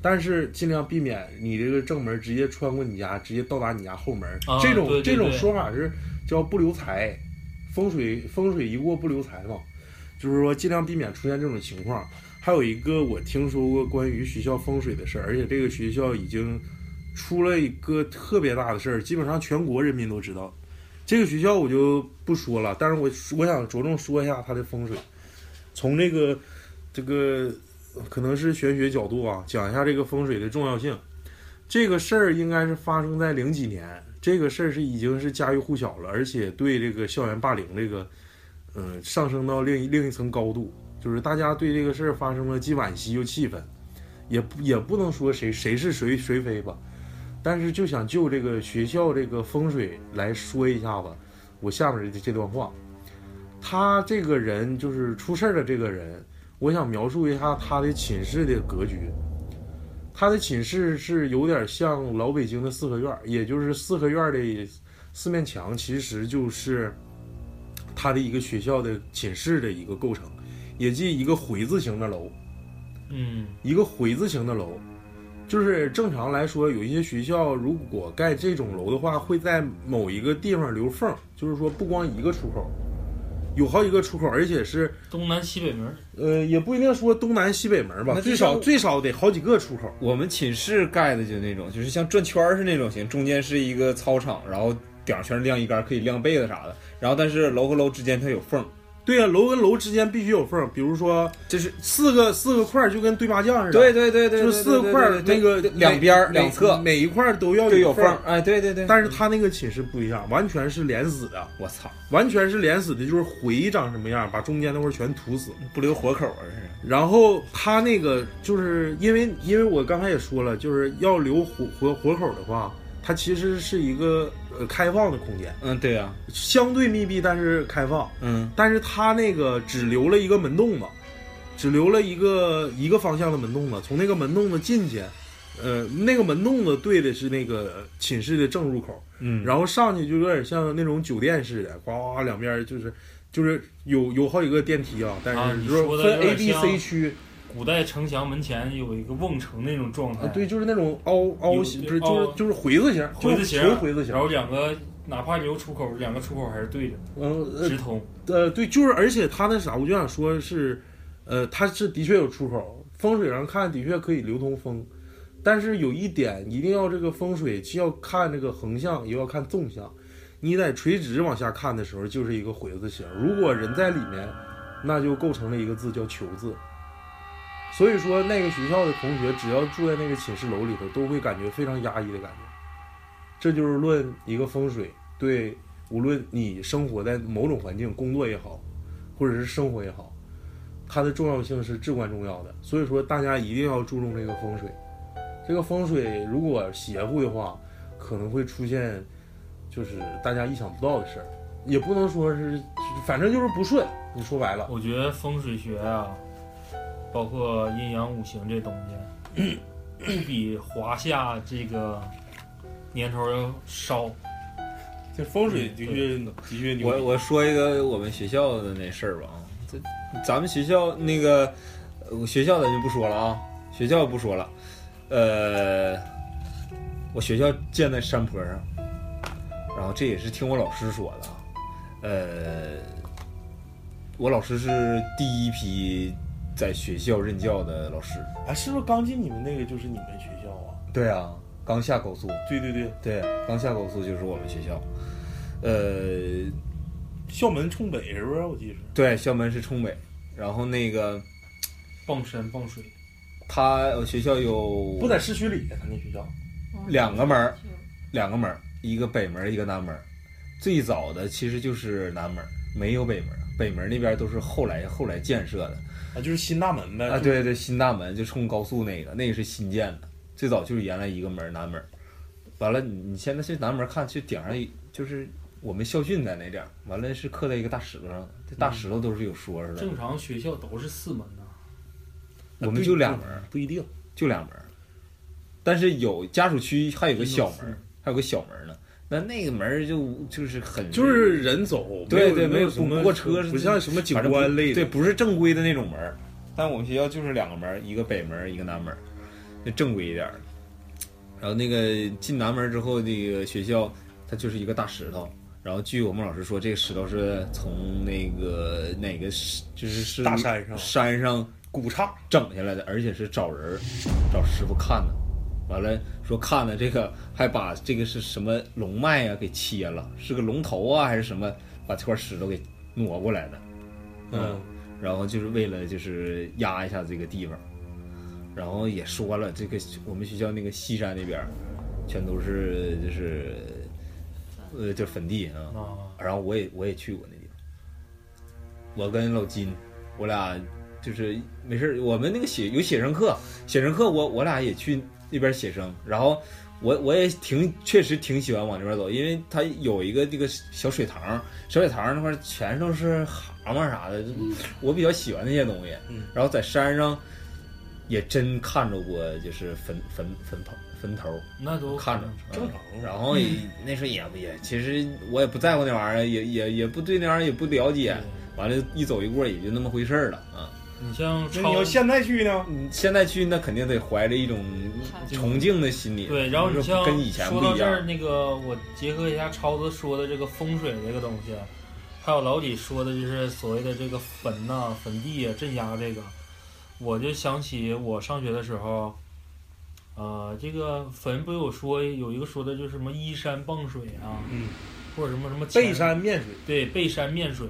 [SPEAKER 2] 但是尽量避免你这个正门直接穿过你家，直接到达你家后门。
[SPEAKER 4] 啊
[SPEAKER 2] 这种这种说法是叫不留财，风水风水一过不留财嘛，就是说尽量避免出现这种情况。还有一个我听说过关于学校风水的事儿，而且这个学校已经出了一个特别大的事儿，基本上全国人民都知道。这个学校我就不说了，但是我我想着重说一下它的风水，从这个这个可能是玄学角度啊，讲一下这个风水的重要性。这个事儿应该是发生在零几年，这个事儿是已经是家喻户晓了，而且对这个校园霸凌这个，嗯、上升到另一另一层高度，就是大家对这个事儿发生了既惋惜又气愤，也也不能说谁谁是谁谁非吧，但是就想就这个学校这个风水来说一下子，我下面的这段话，他这个人就是出事儿的这个人，我想描述一下他的寝室的格局。他的寝室是有点像老北京的四合院，也就是四合院的四面墙，其实就是他的一个学校的寝室的一个构成，也即一个回字形的楼。
[SPEAKER 4] 嗯
[SPEAKER 2] 一个回字形的楼，就是正常来说，有一些学校如果盖这种楼的话，会在某一个地方留缝，就是说不光一个出口，有好几个出口，而且是
[SPEAKER 4] 东南西北门。
[SPEAKER 2] 呃，也不一定说东南西北门吧
[SPEAKER 5] 那，
[SPEAKER 2] 最少最少得好几个出口。
[SPEAKER 5] 我们寝室盖的就那种，就是像转圈儿是那种型，中间是一个操场，然后顶上全是晾衣杆，可以晾被子啥的。然后但是楼和楼之间它有缝，
[SPEAKER 2] 对呀、楼跟楼之间必须有缝，比如说
[SPEAKER 5] 就是
[SPEAKER 2] 四个四个块儿就跟对麻将似的，
[SPEAKER 5] 对对对对，
[SPEAKER 2] 就是四个块儿那个
[SPEAKER 5] 两边儿两侧
[SPEAKER 2] 每一块儿都要
[SPEAKER 5] 有缝，。哎，对对对。
[SPEAKER 2] 但是他那个寝室不一样，完全是连死的，
[SPEAKER 5] 我操，
[SPEAKER 2] 完全是连死的，就是回长什么样，把中间那块儿全涂死。
[SPEAKER 5] 不留活口啊！这是
[SPEAKER 2] 然后他那个就是因为因为我刚才也说了，就是要留活活活口的话，它其实是一个呃开放的空间，
[SPEAKER 5] 嗯，对呀、
[SPEAKER 2] 相对密闭，但是开放。
[SPEAKER 5] 嗯。
[SPEAKER 2] 但是它那个只留了一个门洞子，只留了一个一个方向的门洞子，从那个门洞子进去，呃，那个门洞子对的是那个寝室的正入口，
[SPEAKER 5] 嗯，
[SPEAKER 2] 然后上去就有点像那种酒店似的，呱呱两边就是就是有有好几个电梯啊，但
[SPEAKER 4] 啊
[SPEAKER 2] 是就是
[SPEAKER 4] 你说
[SPEAKER 2] 分 A、B、C 区
[SPEAKER 4] 古代城墙门前有一个瓮城那种状态，
[SPEAKER 2] 啊，对，就是那种凹凹形，不是就是就是回字形，
[SPEAKER 4] 回字形然。后两个哪怕有出口，两个出口还是对着，
[SPEAKER 2] 嗯呃
[SPEAKER 4] 直通。
[SPEAKER 2] 呃，对，就是而且它那啥，我就想说是，呃，它是的确有出口，风水上看的确可以流通风，但是有一点一定要这个风水既要看这个横向，也要看纵向。你在垂直往下看的时候，就是一个回字形，如果人在里面，那就构成了一个字叫求字。所以说，那个学校的同学只要住在那个寝室楼里头，都会感觉非常压抑的感觉。这就是论一个风水对无论你生活在某种环境，工作也好，或者是生活也好，它的重要性是至关重要的。所以说，大家一定要注重这个风水。这个风水如果邪乎的话，可能会出现就是大家意想不到的事儿，也不能说是，反正就是不顺。你说白了，
[SPEAKER 4] 我觉得风水学啊，包括阴阳五行这东西，不 <coughs> 比华夏这个年头要烧。
[SPEAKER 2] 这风水的确的确牛。
[SPEAKER 5] 我我说一个我们学校的那事儿吧啊，这咱们学校那个呃学校咱就不说了啊，学校不说了，呃，我学校建在山坡上，然后这也是听我老师说的啊，呃，我老师是第一批在学校任教的老师，
[SPEAKER 2] 哎，是不是刚进你们那个就是你们学校啊？
[SPEAKER 5] 对啊，刚下高速，
[SPEAKER 2] 对对对，
[SPEAKER 5] 对，刚下高速就是我们学校，呃，
[SPEAKER 2] 校门冲北是不是？我记得是。
[SPEAKER 5] 对，校门是冲北，然后那个。
[SPEAKER 4] 傍山傍水，
[SPEAKER 5] 他学校有
[SPEAKER 2] 不在市区里，他那学校。
[SPEAKER 5] 两个门儿两个门儿，一个北门儿，一个南门儿。最早的其实就是南门儿，没有北门儿，北门儿那边都是后来后来建设的
[SPEAKER 2] 啊，就是新大门呗。
[SPEAKER 5] 啊。对对，新大门就冲高速那个，那个是新建的。最早就是原来一个门南门，完了你你现在去南门看，去顶上就是我们校训在那点儿，完了是刻在一个大石头上，这大石头都是有说是的。
[SPEAKER 4] 正常学校都是四门呐。
[SPEAKER 5] 我们就两门，
[SPEAKER 2] 不一定。
[SPEAKER 5] 就两门，但是有家属区还有个小门，还有个小门呢。那那个门儿就就是很
[SPEAKER 2] 就是人走，
[SPEAKER 5] 对对，
[SPEAKER 2] 没
[SPEAKER 5] 有不
[SPEAKER 2] 什么
[SPEAKER 5] 过车是
[SPEAKER 2] 不像什么景观类的。
[SPEAKER 5] 对，不是正规的那种门儿。但我们学校就是两个门儿，一个北门儿，一个南门儿，就正规一点。然后那个进南门儿之后，那个学校它就是一个大石头。然后据我们老师说，这个石头是从那个哪个是就是是
[SPEAKER 2] 大山上
[SPEAKER 5] 山上
[SPEAKER 2] 古刹
[SPEAKER 5] 整下来的，而且是找人找师傅看的。完了说看了这个还把这个是什么龙脉啊给切了，是个龙头啊还是什么，把这块石头给挪过来的。
[SPEAKER 2] 嗯，
[SPEAKER 5] 然后就是为了就是压一下这个地方，然后也说了，这个我们学校那个西山那边全都是就是呃就坟地啊，
[SPEAKER 4] 啊，
[SPEAKER 5] 然后我也我也去过那地方，我跟老金，我俩就是没事儿，我们那个写有写生课，写生课我我俩也去那边写生，然后我我也挺确实挺喜欢往那边走，因为它有一个这个小水塘，小水塘那块全都是蛤蟆啥的，我比较喜欢那些东西。
[SPEAKER 2] 嗯
[SPEAKER 5] 然后在山上也真看着过，就是坟坟坟头坟头，
[SPEAKER 4] 那都
[SPEAKER 5] 看着
[SPEAKER 2] 正常。
[SPEAKER 5] 然后也那时候也也，其实我也不在乎那玩意儿，也也也不对那玩意儿也不了解。完了，一走一过也就那么回事儿了啊。
[SPEAKER 4] 你像超
[SPEAKER 2] 那你要现在去呢？
[SPEAKER 5] 嗯，现在去那肯定得怀着一种崇敬的心理。
[SPEAKER 4] 对，然后你像
[SPEAKER 5] 跟以前
[SPEAKER 4] 说到这儿。那个我结合一下超子说的这个风水这个东西，还有老李说的就是所谓的这个坟呐、坟地啊、镇压这个，我就想起我上学的时候，呃，这个坟不有说有一个说的就是什么依山傍水啊，
[SPEAKER 2] 嗯，
[SPEAKER 4] 或者什么什么
[SPEAKER 2] 背山面水。
[SPEAKER 4] 对，背山面水，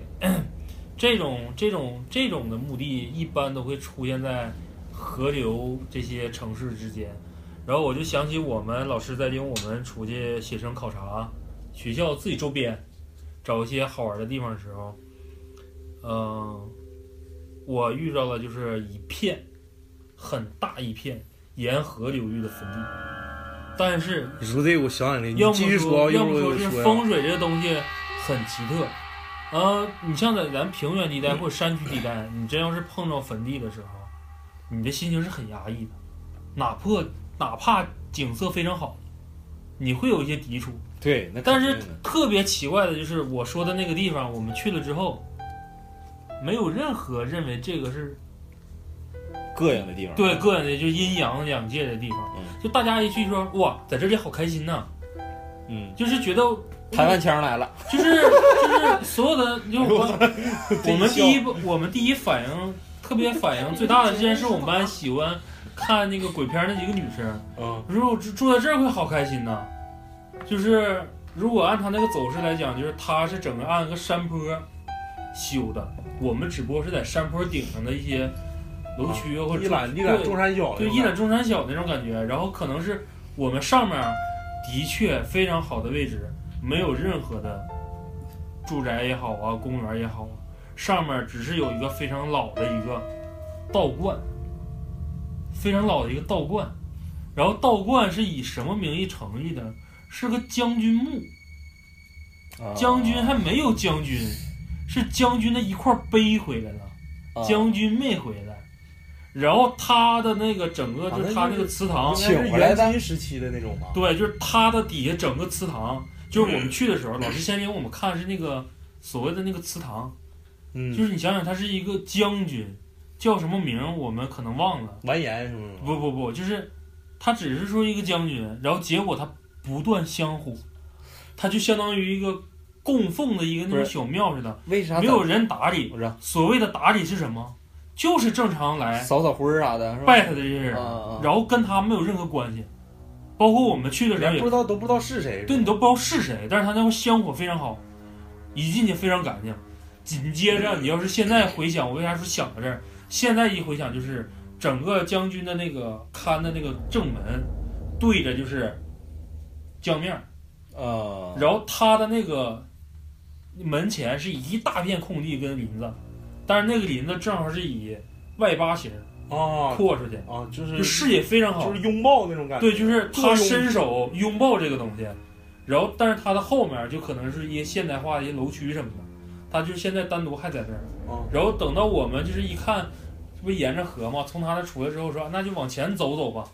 [SPEAKER 4] 这种这种这种的墓地一般都会出现在河流这些城市之间。然后我就想起我们老师在领我们出去写生考察，学校自己周边找一些好玩的地方的时候，嗯、我遇到了就是一片很大一片沿河流域的坟地，但是
[SPEAKER 2] 你说这个，我想起来，你
[SPEAKER 4] 要么
[SPEAKER 2] 继续
[SPEAKER 4] 说，
[SPEAKER 2] 啊，
[SPEAKER 4] 要么说是。风水这个东西很奇特。呃，你像在咱平原地带或者山区地带，你真要是碰到坟地的时候，你的心情是很压抑的，哪怕哪怕景色非常好，你会有一些抵触。
[SPEAKER 5] 对，那
[SPEAKER 4] 但是特别奇怪的就是我说的那个地方，我们去了之后，没有任何认为这个是
[SPEAKER 5] 膈应的地方。
[SPEAKER 4] 对膈应的，就阴阳两界的地方。
[SPEAKER 5] 嗯
[SPEAKER 4] 就大家一去说哇，在这里好开心呐，
[SPEAKER 5] 嗯，
[SPEAKER 4] 就是觉得
[SPEAKER 5] 台湾腔来了，
[SPEAKER 4] 就是就是所有的，就我 <laughs> 我们第一我们第一反应特别反应最大的竟然是，我们班喜欢看那个鬼片儿那几个女生，
[SPEAKER 2] 嗯，
[SPEAKER 4] 如果住住在这儿会好开心呐。就是如果按他那个走势来讲，就是他是整个按个山坡修的，我们只不过是在山坡顶上的一些楼区啊或者
[SPEAKER 2] 一览一览
[SPEAKER 4] 对
[SPEAKER 2] 中山小，
[SPEAKER 4] 对一览众山小那种感觉，然后可能是我们上面的确非常好的位置，没有任何的住宅也好啊，公园也好啊，上面只是有一个非常老的一个道观，非常老的一个道观，然后道观是以什么名义成立的？是个将军墓，
[SPEAKER 5] 啊
[SPEAKER 4] 将军还没有将军，是将军的一块碑回来了。
[SPEAKER 5] 啊
[SPEAKER 4] 将军没回来，然后他的那个整个就是他那个祠堂，
[SPEAKER 2] 应该是元金时期的那种吧？
[SPEAKER 4] 对，就是他的底下整个祠堂，就是我们去的时候，老师先给我们看的是那个所谓的那个祠堂，
[SPEAKER 2] 嗯，
[SPEAKER 4] 就是你想想，他是一个将军，叫什么名儿我们可能忘了，
[SPEAKER 2] 完颜是吗？
[SPEAKER 4] 不不不，就是他只是说一个将军，然后结果他不断香火，他就相当于一个供奉的一个那种小庙似的，
[SPEAKER 5] 为啥
[SPEAKER 4] 没有人打理。
[SPEAKER 5] 不是
[SPEAKER 4] 所谓的打理是什么？就是正常来
[SPEAKER 5] 扫扫灰儿啥的，
[SPEAKER 4] 拜他的这些人，然后跟他没有任何关系，包括我们去的时候也
[SPEAKER 2] 不知道都不知道是谁，
[SPEAKER 4] 对你都不知道是谁，但是他那个香火非常好，一进去非常干净。紧接着，你要是现在回想，我为啥说想到这儿？现在一回想，就是整个将军的那个看的那个正门，对着就是江面儿，
[SPEAKER 5] 啊，
[SPEAKER 4] 然后他的那个门前是一大片空地跟林子，但是那个林子正好是以外八形
[SPEAKER 2] 啊
[SPEAKER 4] 扩出去，
[SPEAKER 2] 啊，就
[SPEAKER 4] 视野非常好，
[SPEAKER 2] 就是拥抱那种感觉。
[SPEAKER 4] 对，就是他伸手拥抱这个东西，然后但是他的后面就可能是一些现代化的一些楼区什么的，他就是现在单独还在这儿。
[SPEAKER 2] 啊
[SPEAKER 4] 然后等到我们就是一看，这不沿着河嘛，从他那出来之后说，那就往前走走吧。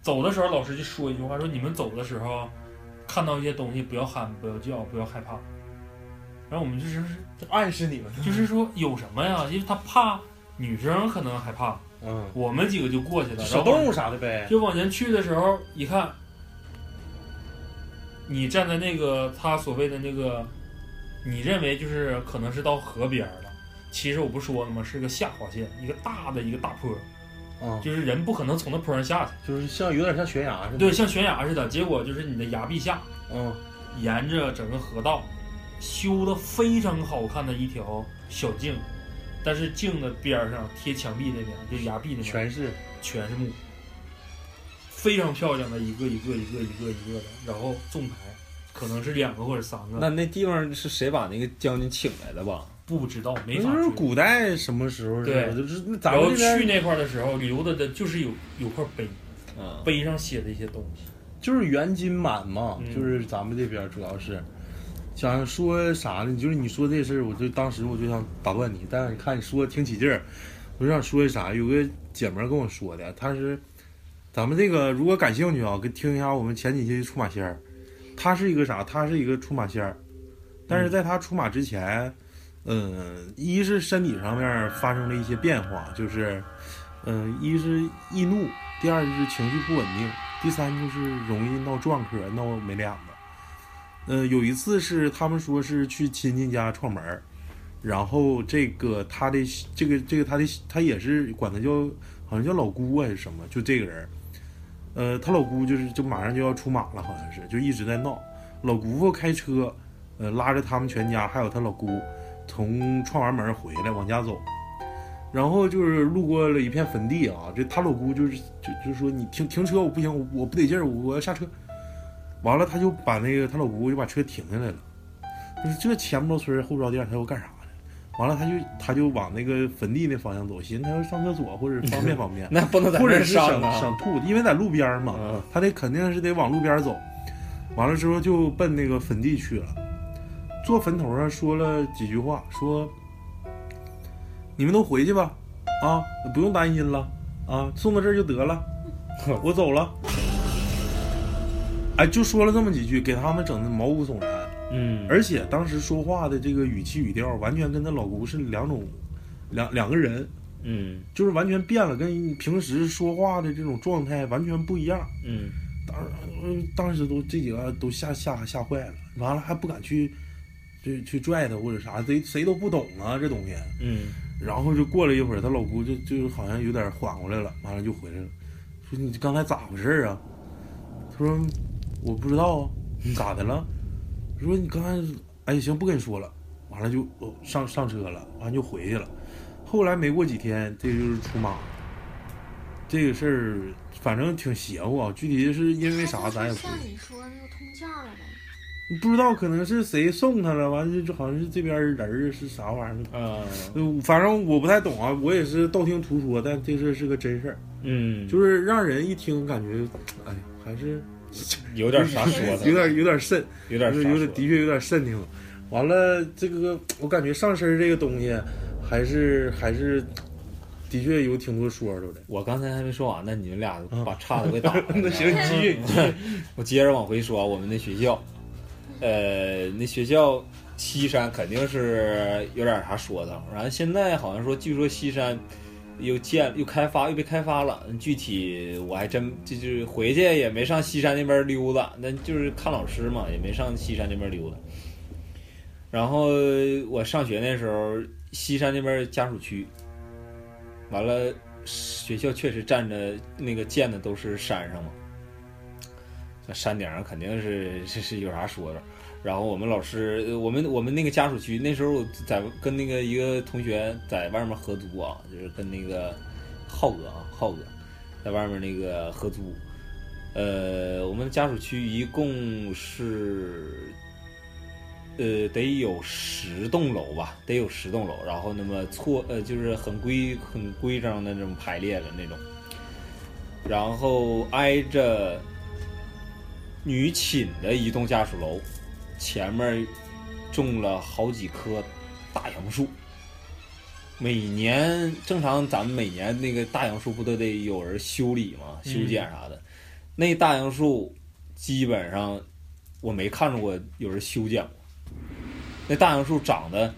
[SPEAKER 4] 走的时候，老师就说一句话，说你们走的时候看到一些东西不要喊，不要叫，不要害怕。然后我们就是
[SPEAKER 2] 就暗示你们，
[SPEAKER 4] 就是说有什么呀？因为他怕女生可能害怕，
[SPEAKER 2] 嗯，
[SPEAKER 4] 我们几个就过去了。
[SPEAKER 2] 小动物啥的呗。
[SPEAKER 4] 就往前去的时候，一看，你站在那个他所谓的那个，你认为就是可能是到河边了，其实我不说了吗？是个下滑线，一个大的一个大坡，
[SPEAKER 2] 啊，
[SPEAKER 4] 就是人不可能从那坡上下去，
[SPEAKER 2] 就是像有点像悬崖似的。
[SPEAKER 4] 对，像悬崖似的。结果就是你的崖壁下，
[SPEAKER 2] 嗯，
[SPEAKER 4] 沿着整个河道修的非常好看的一条小径，但是镜的边儿上贴墙壁那边，就崖壁那边
[SPEAKER 2] 全是
[SPEAKER 4] 全是木，非常漂亮的一个一个一个一个一个的，然后纵排，可能是两个或者三个，
[SPEAKER 5] 那那地方是谁把那个将军请来的吧？
[SPEAKER 4] 不知道没
[SPEAKER 2] 那就是古代什么时候？
[SPEAKER 4] 对
[SPEAKER 2] 就是那咱们
[SPEAKER 4] 去那块儿的时候留的的就是有有块碑，
[SPEAKER 5] 啊，
[SPEAKER 4] 碑上写的一些东西。
[SPEAKER 2] 就是元金满嘛，
[SPEAKER 4] 嗯
[SPEAKER 2] 就是咱们这边主要是想说啥呢？就是你说这事儿，我就当时我就想打断你，但是你看你说的挺起劲儿，我就想说啥？有个姐们跟我说的，她是咱们这个如果感兴趣啊，跟听一下我们前几期的出马仙儿，她是一个啥？她是一个出马仙儿，但是在她出马之前，嗯，一是身体上面发生了一些变化，就是嗯，一是易怒，第二就是情绪不稳定。第三就是容易闹撞科、闹没脸子。呃，有一次是他们说是去亲戚家串门，然后这个他的这个这个他的他也是管他叫好像叫老姑还是什么，就这个人，呃，他老姑就是就马上就要出马了，好像是就一直在闹。老姑父开车，呃，拉着他们全家还有他老姑从串完门回来往家走。然后就是路过了一片坟地啊，这他老姑就是就就说你停停车，我不行，我我不得劲儿，我要下车。完了，他就把那个他老姑就把车停下来了，就是这前不着村后不着店，他要干啥呢？完了，他就他就往那个坟地那方向走，寻思他要上厕所或者方便方便，<laughs>
[SPEAKER 5] 那不能在这儿
[SPEAKER 2] 或者是想
[SPEAKER 5] 上啊！
[SPEAKER 2] 想吐，因为在路边嘛，
[SPEAKER 5] 嗯
[SPEAKER 2] 他得肯定是得往路边走。完了之后就奔那个坟地去了，坐坟头上说了几句话，说你们都回去吧，啊，不用担心了，啊，送到这儿就得了，<laughs> 我走了。哎，就说了这么几句，给他们整的毛骨悚然。
[SPEAKER 5] 嗯，
[SPEAKER 2] 而且当时说话的这个语气语调，完全跟他老姑是两种两两个人，
[SPEAKER 5] 嗯
[SPEAKER 2] 就是完全变了，跟平时说话的这种状态完全不一样。
[SPEAKER 5] 嗯
[SPEAKER 2] 当时当时都这几个都吓吓吓坏了，完了还不敢去去去拽他或者啥，谁谁都不懂啊这东西。
[SPEAKER 5] 嗯
[SPEAKER 2] 然后就过了一会儿，她老姑就就好像有点缓过来了，完了就回来了，说你刚才咋回事啊？他说我不知道啊，你咋的了？说你刚才哎行不跟你说了，完了就哦上上车了，完了就回去了。后来没过几天，这就是出马。这个事儿反正挺邪乎啊，具体是因为啥咱也不知道
[SPEAKER 3] 像你说那个通窍了呗？
[SPEAKER 2] 不知道，可能是谁送他了，完了就好像是这边人儿是啥玩意儿。反正我不太懂啊，我也是道听途说，但这事是个真事儿，
[SPEAKER 5] 嗯，
[SPEAKER 2] 就是让人一听感觉，哎，还是 <laughs>
[SPEAKER 5] 有点啥说的，<laughs> <laughs>
[SPEAKER 2] 有点有点渗，
[SPEAKER 5] 有点
[SPEAKER 2] 有点有点的确有点渗挺。完了，这个我感觉上身这个东西，还是还是的确有挺多说头的。
[SPEAKER 5] 我刚才还没说完呢，你们俩把岔子给打了。
[SPEAKER 2] 那行，你继续，你继续
[SPEAKER 5] 我接着往回说，我们那学校，呃，那学校西山肯定是有点啥说头，然后现在好像说，据说西山又建又开发又被开发了，具体我还真就就是回去也没上西山那边溜达，那就是看老师嘛，也没上西山那边溜达。然后我上学那时候，西山那边家属区，完了学校确实占着那个建的都是山上嘛。那山顶上肯定是是是有啥说的。然后我们老师，我们我们那个家属区，那时候在跟那个一个同学在外面合租啊，就是跟那个浩哥啊，浩哥在外面那个合租。呃，我们家属区一共是，呃，得有十栋楼吧，得有十栋楼。然后那么错，呃，就是很规很规整的那种排列的那种。然后挨着女寝的一栋家属楼，前面种了好几棵大杨树。每年正常，咱们每年那个大杨树不都得有人修理吗？修剪啥的。那大杨树基本上我没看着过有人修剪过。那大杨树长得，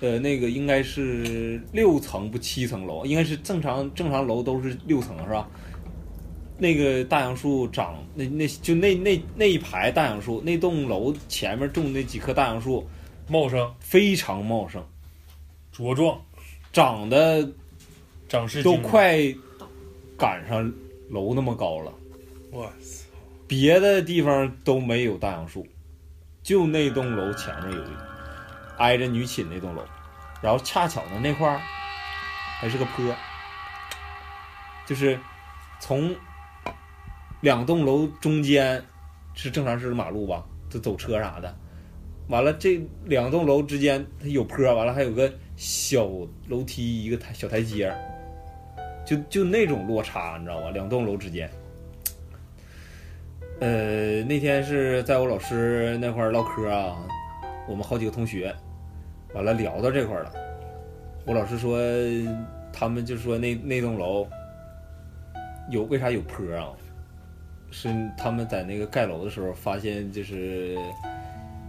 [SPEAKER 5] 呃，那个应该是六层不七层楼，应该是正常正常楼都是六层是吧？那个大杨树长，那那就那那那一排大杨树，那栋楼前面种那几棵大杨树
[SPEAKER 4] 茂盛
[SPEAKER 5] 非常茂盛，
[SPEAKER 4] 茁壮，
[SPEAKER 5] 长得都
[SPEAKER 4] 长势都
[SPEAKER 5] 快赶上楼那么高了。
[SPEAKER 2] 我操！
[SPEAKER 5] 别的地方都没有大杨树，就那栋楼前面有一个，挨着女寝那栋楼，然后恰巧呢那块儿还是个坡，就是从两栋楼中间是正常是马路吧，就走车啥的，完了这两栋楼之间它有坡，完了还有个小楼梯，一个台小台阶，就就那种落差，你知道吧？两栋楼之间。呃，那天是在我老师那块唠嗑啊，我们好几个同学，完了聊到这块了。我老师说，他们就说那那栋楼有为啥有坡啊？是他们在那个盖楼的时候发现，就是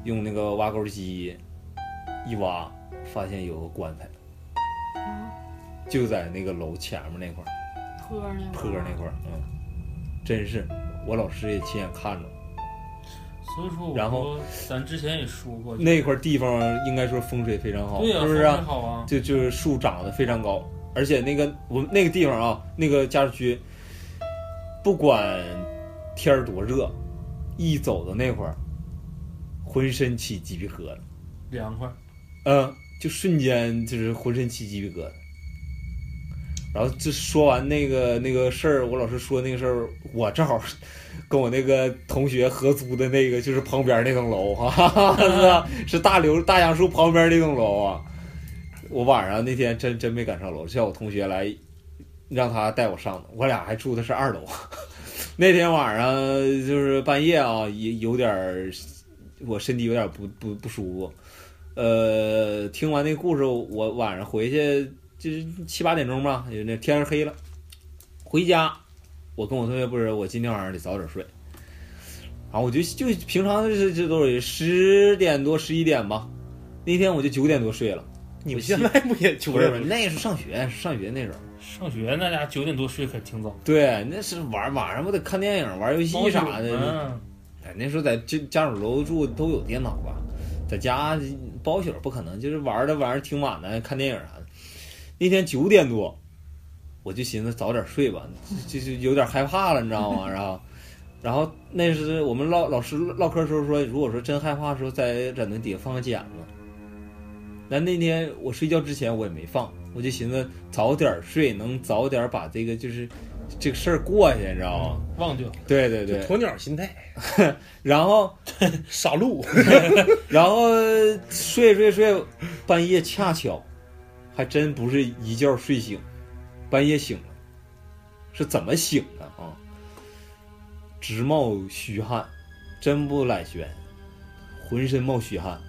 [SPEAKER 5] 用那个挖沟机一挖，发现有个棺材，就在那个楼前面那块儿。
[SPEAKER 6] 坡儿那
[SPEAKER 5] 坡那块儿，嗯，真是，我老师也亲眼看着，
[SPEAKER 4] 所以说我
[SPEAKER 5] 然后
[SPEAKER 4] 咱之前也说过
[SPEAKER 5] 那块地方应该说风水非常好，是不是、啊？
[SPEAKER 4] 好啊，
[SPEAKER 5] 就就是树长得非常高，而且那个我们那个地方啊，那个家属区，不管天儿多热，一走到那块儿，浑身起鸡皮疙瘩，
[SPEAKER 4] 凉快。
[SPEAKER 5] 嗯，就瞬间就是浑身起鸡皮疙瘩。然后这说完那个那个事儿，我老师说那个事儿，我正好跟我那个同学合租的那个就是旁边那栋楼，哈哈哈，<laughs> 是是大刘大杨树旁边那栋楼啊。我晚上那天真真没敢上楼，叫我同学来让他带我上的，我俩还住的是二楼。那天晚上就是半夜啊，也有点儿我身体有点不不不舒服。呃，听完那故事，我晚上回去就是七八点钟吧，就那天儿黑了，回家，我跟我同学不是，我今天晚上得早点睡，然后我就就平常这这都是十点多十一点吧，那天我就九点多睡了，
[SPEAKER 2] 你们现在不也九
[SPEAKER 5] 不是
[SPEAKER 2] 点多？
[SPEAKER 5] 那是上学，上学那时候。
[SPEAKER 4] 上学那家九点多睡可挺早，
[SPEAKER 5] 对，那是玩晚上不得看电影、玩游戏啥的。
[SPEAKER 4] 嗯，
[SPEAKER 5] 哎，那时候在家家属楼住都有电脑吧，在家包宿不可能，就是玩的玩意儿挺晚的，看电影啥的。那天九点多，我就寻思早点睡吧，就就是有点害怕了，你知道吗？然后，然后那是我们唠老师唠嗑的时候说，如果说真害怕的时候，在枕头底下放个剪子。但那天我睡觉之前我也没放，我就寻思早点睡，能早点把这个就是这个事儿过去，你知道吗？
[SPEAKER 4] 忘掉。
[SPEAKER 5] 对对对，
[SPEAKER 2] 鸵鸟心态，<laughs>
[SPEAKER 5] 然后 <laughs>
[SPEAKER 2] 杀戮。<laughs>
[SPEAKER 5] 然后睡睡睡，半夜恰巧，还真不是一觉睡醒，半夜醒了，是怎么醒的啊？直冒虚汗，真不赖悬，浑身冒虚汗，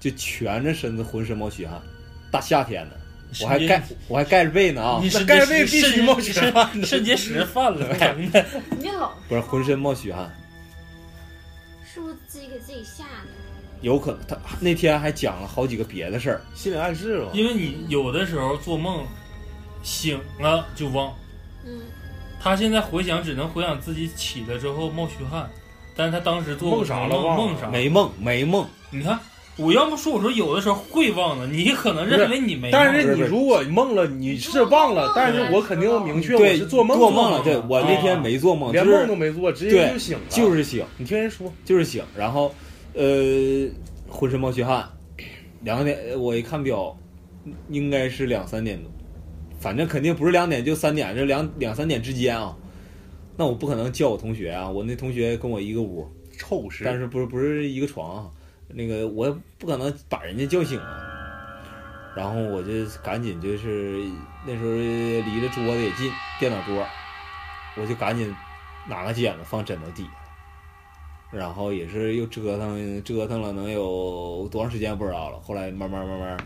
[SPEAKER 5] 就蜷着身子，浑身冒虚汗。大夏天的，我还盖我还盖着被呢啊
[SPEAKER 4] 你，肾
[SPEAKER 2] 盖着被必须冒汗
[SPEAKER 4] 肾结石犯了，疼的。
[SPEAKER 6] 你老
[SPEAKER 5] 不是浑身冒虚汗，
[SPEAKER 3] 是不是自己给自己吓的？
[SPEAKER 5] 有可能他那天还讲了好几个别的事儿，
[SPEAKER 2] 心理暗示嘛。
[SPEAKER 4] 因为你有的时候做梦醒了就忘，
[SPEAKER 3] 嗯，
[SPEAKER 4] 他现在回想只能回想自己起来之后冒虚汗，但是他当时做
[SPEAKER 2] 梦啥了忘了
[SPEAKER 4] 梦啥？
[SPEAKER 5] 没梦没梦，
[SPEAKER 4] 你看，我要么说我说有的时候会忘的，你可能认为你没，
[SPEAKER 2] 但是你如果梦了，你是忘了，但是我肯定明确我，是做梦
[SPEAKER 5] 做
[SPEAKER 2] 梦
[SPEAKER 5] 了，对我那天没做梦，
[SPEAKER 2] 连
[SPEAKER 5] 就是
[SPEAKER 2] 梦都没做，直接就醒了。
[SPEAKER 5] 就是醒。
[SPEAKER 2] 你听人说，
[SPEAKER 5] 就是醒，然后呃浑身冒虚汗，两点呃我一看表，应该是两三点多，反正肯定不是两点就三点，这两两三点之间啊。那我不可能叫我同学啊，我那同学跟我一个屋，
[SPEAKER 2] 臭是，
[SPEAKER 5] 但是不是不是一个床啊，那个我不可能把人家叫醒啊。然后我就赶紧就是那时候离着桌子也近，电脑桌，我就赶紧拿个剪子放枕头底下，然后也是又折腾折腾了能有多长时间不知道了。后来慢慢慢慢，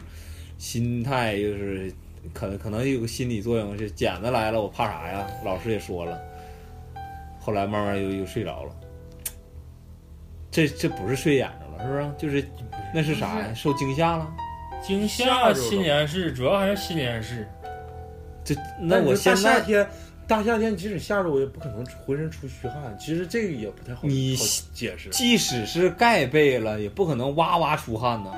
[SPEAKER 5] 心态就是可能可能有个心理作用，是剪子来了我怕啥呀？老师也说了。后来慢慢又又睡着了，这这不是睡眼着，是不是？就是那是啥呀？受惊吓了？
[SPEAKER 4] 惊吓新年是，主要还是新年是。
[SPEAKER 5] 这那我现在
[SPEAKER 2] 夏天，大夏天即使下着我，也不可能浑身出虚汗。其实这个也不太好
[SPEAKER 5] 你
[SPEAKER 2] 好解释。
[SPEAKER 5] 即使是盖被了，也不可能哇哇出汗呢，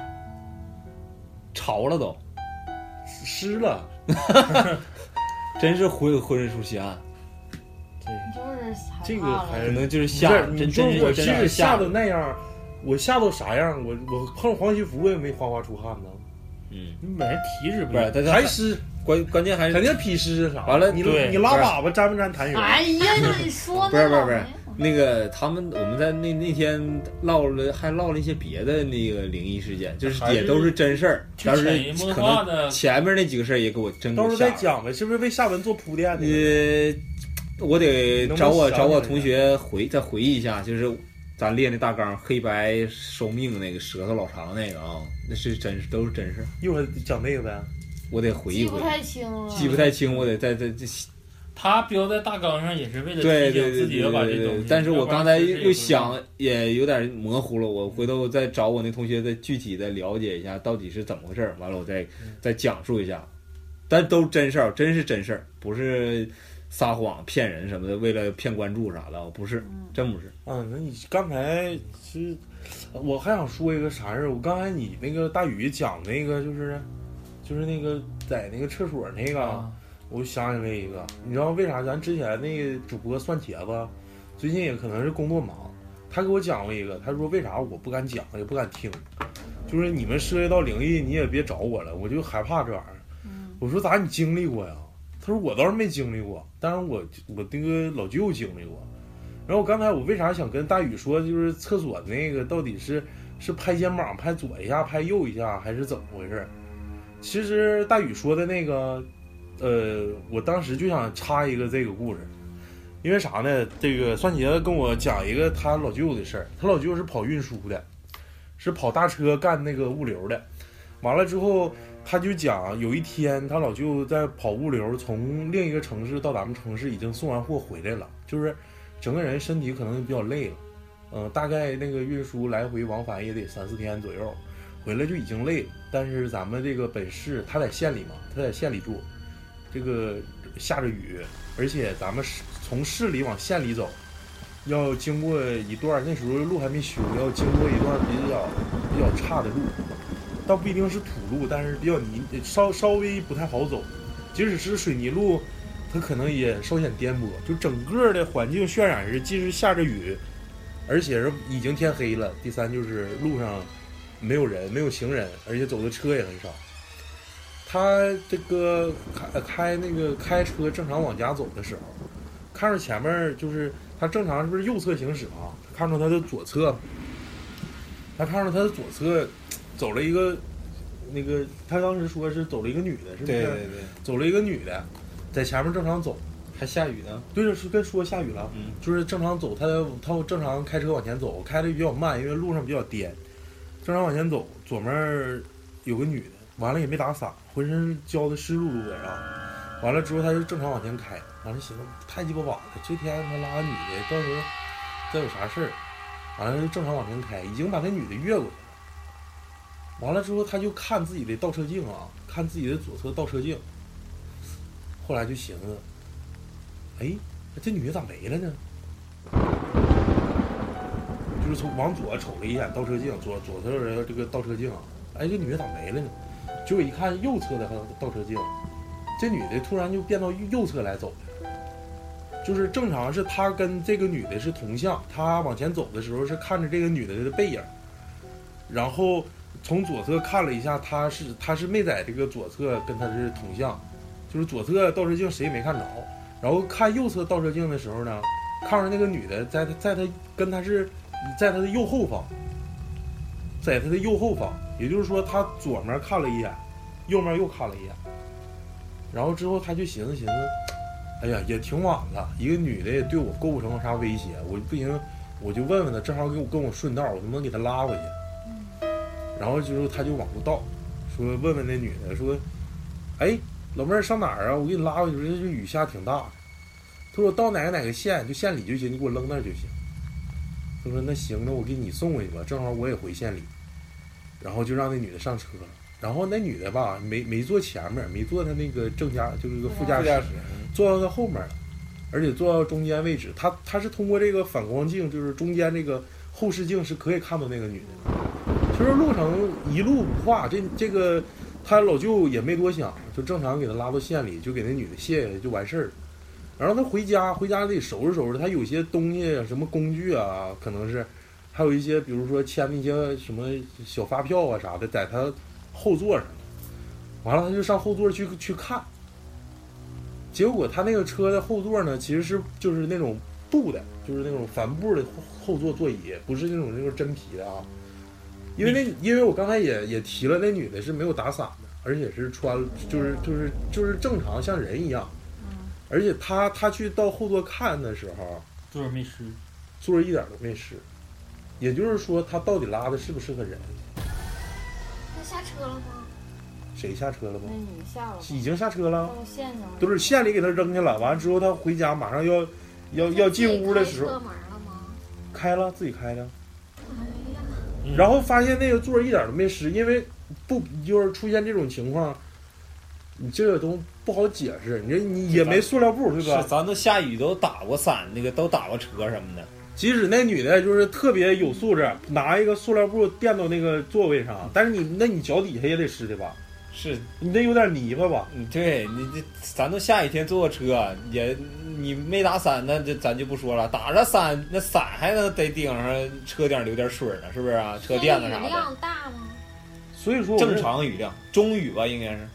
[SPEAKER 5] 潮了都，
[SPEAKER 2] 湿了，<laughs>
[SPEAKER 5] 真是浑浑身出虚汗，
[SPEAKER 6] 就是
[SPEAKER 2] 这个还
[SPEAKER 5] 可能就是
[SPEAKER 2] 不
[SPEAKER 5] 吓，
[SPEAKER 2] 是，
[SPEAKER 5] 真
[SPEAKER 2] 我即
[SPEAKER 5] 真是真
[SPEAKER 2] 使吓
[SPEAKER 5] 是吓的，
[SPEAKER 2] 那样，我吓到啥样？我我碰黄西服也没哗哗出汗呢，
[SPEAKER 5] 嗯，
[SPEAKER 4] 你本身体质不
[SPEAKER 5] 不是，
[SPEAKER 4] 一样，
[SPEAKER 5] 但是
[SPEAKER 2] 还湿，
[SPEAKER 5] 关关键还是
[SPEAKER 2] 肯定脾湿啥。
[SPEAKER 5] 完了
[SPEAKER 2] 你你拉粑粑沾不沾痰
[SPEAKER 6] 哎
[SPEAKER 2] 盂？
[SPEAKER 6] 呀，你说
[SPEAKER 5] 不是不是不是
[SPEAKER 6] 那
[SPEAKER 5] 个他们我们在那那天唠了还唠了一些别的那个灵异事件，就是也都是真事儿，
[SPEAKER 4] 去
[SPEAKER 5] 但是
[SPEAKER 4] 潜移默
[SPEAKER 5] 可能前面那几个事儿也给我真给
[SPEAKER 2] 到时候。再讲呗，是不是为下文做铺垫的？
[SPEAKER 5] 呃，我得找我找我同学回再回忆一下，就是咱列那大纲黑白收命那个舌头老长那个啊，那是真是都是真事儿，
[SPEAKER 2] 一会儿讲那个呗。
[SPEAKER 5] 我得回忆回忆，
[SPEAKER 6] 记不太清了，
[SPEAKER 5] 记不太清，我得再再再 <laughs>
[SPEAKER 4] 他标在大纲上也是为了
[SPEAKER 5] 对对对
[SPEAKER 4] 提醒自己
[SPEAKER 5] 对
[SPEAKER 4] 要把这东西。。
[SPEAKER 5] 对对但是我刚才又想，也有点模糊了，我回头再找我那同学再具体的了解一下到底是怎么回事儿，完了我再再讲述一下，但都真事儿，真是真事儿，不是撒谎骗人什么的，为了骗关注啥的，不是，真不是。
[SPEAKER 2] 啊，那你刚才其实，我还想说一个啥事儿？我刚才你那个大宇讲那个就是，就是那个在那个厕所那个，
[SPEAKER 4] 啊，
[SPEAKER 2] 我想起来一个，你知道为啥咱之前那个主播蒜茄子，最近也可能是工作忙，他给我讲过一个，他说为啥我不敢讲也不敢听，就是你们涉及到灵异你也别找我了，我就害怕这玩意儿。
[SPEAKER 6] 嗯
[SPEAKER 2] 我说咋你经历过呀？他说我倒是没经历过，但是我我那个老舅经历过。然后我刚才我为啥想跟大宇说，就是厕所那个到底是是拍肩膀拍左一下拍右一下还是怎么回事？其实大宇说的那个，呃，我当时就想插一个这个故事，因为啥呢？这个蒜茄子跟我讲一个他老舅的事儿，他老舅是跑运输的，是跑大车干那个物流的。完了之后，他就讲有一天他老舅在跑物流，从另一个城市到咱们城市已经送完货回来了，就是整个人身体可能比较累了，嗯、大概那个运输来回往返也得三四天左右。回来就已经累了。但是咱们这个本市，他在县里嘛，他在县里住，这个下着雨，而且咱们市从市里往县里走，要经过一段那时候路还没修，要经过一段比较比较差的路，倒不一定是土路，但是比较泥，稍稍微不太好走。即使是水泥路，它可能也稍显颠簸。就整个的环境渲染是，既是下着雨，而且是已经天黑了。第三就是路上没有人，没有行人，而且走的车也很少。他这个开开那个开车正常往家走的时候，看着前面就是他正常是不是右侧行驶嘛？看着他的左侧，他看着他的左侧走了一个那个，他当时说是走了一个女的，是不是？
[SPEAKER 5] 对对对，
[SPEAKER 2] 走了一个女的，在前面正常走。
[SPEAKER 5] 还下雨呢。
[SPEAKER 2] 对着是跟说下雨了，
[SPEAKER 5] 嗯，
[SPEAKER 2] 就是正常走，他他正常开车往前走，开的比较慢，因为路上比较颠，正常往前走，左面有个女的，完了也没打伞，浑身浇的湿漉漉的啊，完了之后他就正常往前开，完了寻思太鸡巴晚了，这天他拉个女的，到时候再有啥事儿，完了就正常往前开，已经把那女的越过去了，完了之后他就看自己的倒车镜啊，看自己的左侧倒车镜，后来就寻思。哎，这女的咋没了呢？就是从往左瞅了一眼倒车镜，左左侧的这个倒车镜，哎，这女的咋没了呢？结果一看右侧的倒车镜，这女的突然就变到右侧来走了，就是正常是她跟这个女的是同向，她往前走的时候是看着这个女的的背影，然后从左侧看了一下，他是他是没在这个左侧跟他是同向，就是左侧倒车镜谁也没看着。然后看右侧倒车镜的时候呢，看着那个女的在他在他跟他是在他的右后方，在他的右后方，也就是说他左面看了一眼，右面又看了一眼，然后之后他就寻思寻思，哎呀也挺晚了，一个女的也对我构不成啥威胁，我不行，我就问问他，正好跟我跟我顺道，我能不能给她拉回去？然后就是他就往后倒，说问问那女的说，哎。老妹儿上哪儿啊？我给你拉回去。这这雨下挺大。他说到哪个哪个县，就县里就行，你给我扔那儿就行。他说那行，那我给你送回去吧，正好我也回县里。然后就让那女的上车。然后那女的吧，没没坐前面，没坐他那个正驾，就是个副驾驶，坐到他后面了，而且坐到中间位置。他他是通过这个反光镜，就是中间这个后视镜是可以看到那个女的。其实路程一路无话，这这个。他老舅也没多想，就正常给他拉到县里，就给那女的卸下就完事儿。然后他回家，回家得收拾收拾。他有些东西，什么工具啊，可能是，还有一些，比如说签那些什么小发票啊啥的，在他后座上。完了，他就上后座去去看。结果他那个车的后座呢，其实是就是那种布的，就是那种帆布的后座座椅，不是那种那种真皮的啊。因为那，因为我刚才也也提了，那女的是没有打伞的，而且是穿，就是就是就是正常像人一样，而且她她去到后座看的时候，
[SPEAKER 4] 座没湿，
[SPEAKER 2] 座一点都没湿，也就是说她到底拉的是不是个人？
[SPEAKER 3] 她下车了吗？
[SPEAKER 2] 谁下车了吗？
[SPEAKER 6] 那女下了，
[SPEAKER 2] 已经下车了，
[SPEAKER 6] 到县上了，
[SPEAKER 2] 都是县里给她扔下了。完了之后，她回家马上要要要进屋的时候，
[SPEAKER 3] 开门了吗？
[SPEAKER 2] 开了，自己开的。
[SPEAKER 3] 哎呀，
[SPEAKER 2] 然后发现那个座儿一点都没湿，因为不就是出现这种情况，你这个都不好解释。你这你也没塑料布，对吧？
[SPEAKER 5] 是，咱都下雨都打过伞，那个都打过车什么的。
[SPEAKER 2] 即使那女的就是特别有素质，拿一个塑料布垫到那个座位上，但是你那你脚底下也得湿的吧？
[SPEAKER 5] 是
[SPEAKER 2] 你得有点泥巴吧？
[SPEAKER 5] 嗯，对你这咱都下雨天坐个车，也你没打伞，那这咱就不说了。打着伞，那伞还能得顶上车顶留点水呢，是不是啊？车垫子啥的雨，
[SPEAKER 3] 量大吗？
[SPEAKER 2] 所以说
[SPEAKER 5] 正常雨量，中雨吧，应该是，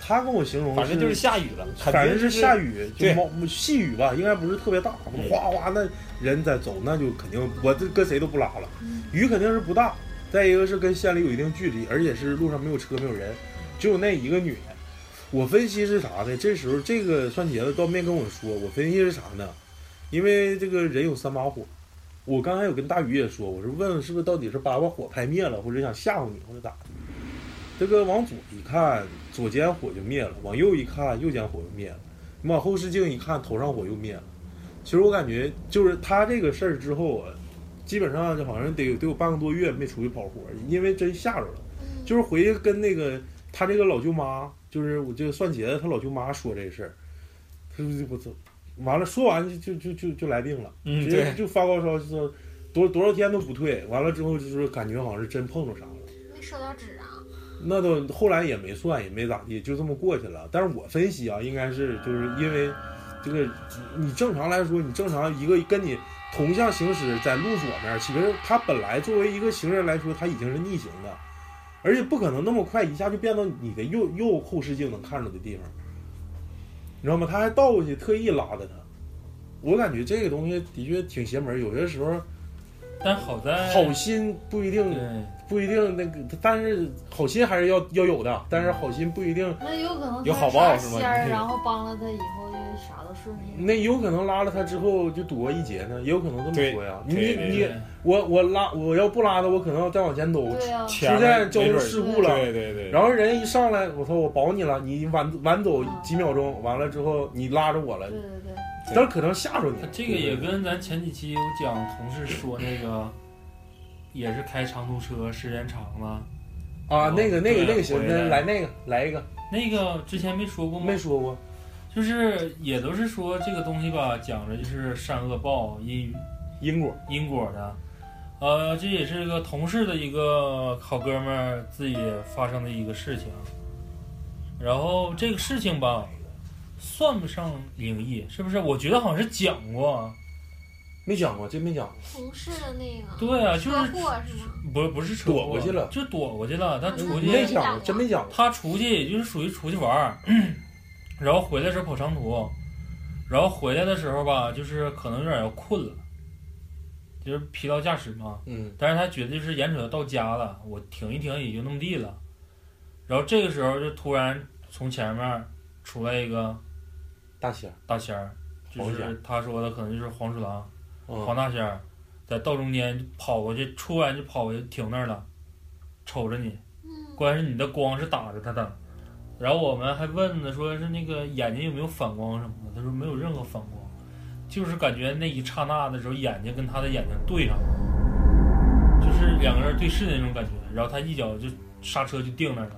[SPEAKER 2] 他跟我形容，
[SPEAKER 5] 反正就是下雨了，肯
[SPEAKER 2] 反正
[SPEAKER 5] 是
[SPEAKER 2] 下雨，就
[SPEAKER 5] 对
[SPEAKER 2] 毛细雨吧，应该不是特别大，哗哗那人在走，那就肯定我这跟谁都不拉了。雨肯定是不大，再一个是跟县里有一定距离，而且是路上没有车没有人，只有那一个女的。我分析是啥呢？这时候这个蒜茄子倒没跟我说，我分析是啥呢？因为这个人有三把火，我刚才有跟大宇也说，我是问问是不是到底是把把火拍灭了，或者想吓唬你，或者咋的？这个往左一看，左肩火就灭了；往右一看，右肩火就灭了；你往后视镜一看，头上火又灭了。其实我感觉，就是他这个事儿之后啊，基本上就好像得得有半个多月没出去跑活，因为真吓着了。就是回去跟那个他这个老舅妈，就是我这个蒜茄子他老舅妈说这事儿，他说我操，完了说完就就就就就来病了，
[SPEAKER 5] 嗯，
[SPEAKER 2] 直接，就发高烧，就说多多少天都不退，完了之后就是感觉好像是真碰着啥了。
[SPEAKER 3] 没烧到纸啊？
[SPEAKER 2] 那都后来也没算，也没咋地，就这么过去了。但是我分析啊，应该是就是因为这个，你正常来说，你正常一个跟你同向行驶在路左面，其实他本来作为一个行人来说，他已经是逆行的，而且不可能那么快一下就变到你的右右后视镜能看着的地方，你知道吗？他还倒过去特意拉的他。我感觉这个东西的确挺邪门，有些时候
[SPEAKER 4] 但好在
[SPEAKER 2] 好心不一定，不一定那个，但是好心还是要要有的，但是好心不一定，
[SPEAKER 6] 那有可能
[SPEAKER 5] 有好报是吗 <laughs>
[SPEAKER 6] 然后帮了他以后就啥都顺利。
[SPEAKER 2] 那有可能拉了他之后就躲过一劫呢，也有可能这么说呀。你你
[SPEAKER 4] 对
[SPEAKER 2] 我我拉我要不拉他，我可能要再往前走，
[SPEAKER 6] 对啊，
[SPEAKER 2] 出现交通事故了。
[SPEAKER 5] 对对对，
[SPEAKER 2] 然后人一上来，我操，我保你了，你晚晚走
[SPEAKER 6] 嗯
[SPEAKER 2] 几秒钟，完了之后你拉着我了
[SPEAKER 6] 对，对对，
[SPEAKER 2] 但是可能吓着你
[SPEAKER 4] 他。这个也跟咱前几期有讲同事说那个，也是开长途车时间长了，
[SPEAKER 2] 啊，那个那个
[SPEAKER 4] 对
[SPEAKER 2] 那个行，
[SPEAKER 4] 回来
[SPEAKER 2] 那来那个来一个，
[SPEAKER 4] 那个之前没说过吗？
[SPEAKER 2] 没说过，
[SPEAKER 4] 就是也都是说这个东西吧，讲的就是善恶报因
[SPEAKER 2] 因果
[SPEAKER 4] 因果的。呃，这也是个同事的一个好哥们儿自己发生的一个事情。然后这个事情吧，算不上灵异，是不是？我觉得好像是讲过。
[SPEAKER 2] 没讲过，真没讲过。
[SPEAKER 3] 同事的那个
[SPEAKER 4] 对啊，就
[SPEAKER 3] 车
[SPEAKER 4] 是
[SPEAKER 3] 祸是吗？
[SPEAKER 4] 不是不是车祸
[SPEAKER 2] 躲过去了
[SPEAKER 4] 就躲过去了。他出去
[SPEAKER 2] 没讲过，真没讲过。
[SPEAKER 4] 他出去也就是属于出去玩儿，<coughs> 然后回来时候跑长途，然后回来的时候吧，就是可能有点要困了，就是疲劳驾驶嘛。
[SPEAKER 2] 嗯，
[SPEAKER 4] 但是他觉得就是眼瞅要到家了，我停一停也就那么地了。然后这个时候就突然从前面出来一个
[SPEAKER 2] 大仙儿，
[SPEAKER 4] 大仙儿，就是他说的可能就是黄鼠狼、黄
[SPEAKER 2] 嗯，
[SPEAKER 4] 大仙儿，在道中间跑过去，突然就跑过去停那儿了，瞅着你。
[SPEAKER 3] 嗯，
[SPEAKER 4] 关键是你的光是打着他的。然后我们还问呢，说是那个眼睛有没有反光什么的，他说没有任何反光，就是感觉那一刹那的时候，眼睛跟他的眼睛对上了，就是两个人对视的那种感觉。然后他一脚就刹车就定那儿了，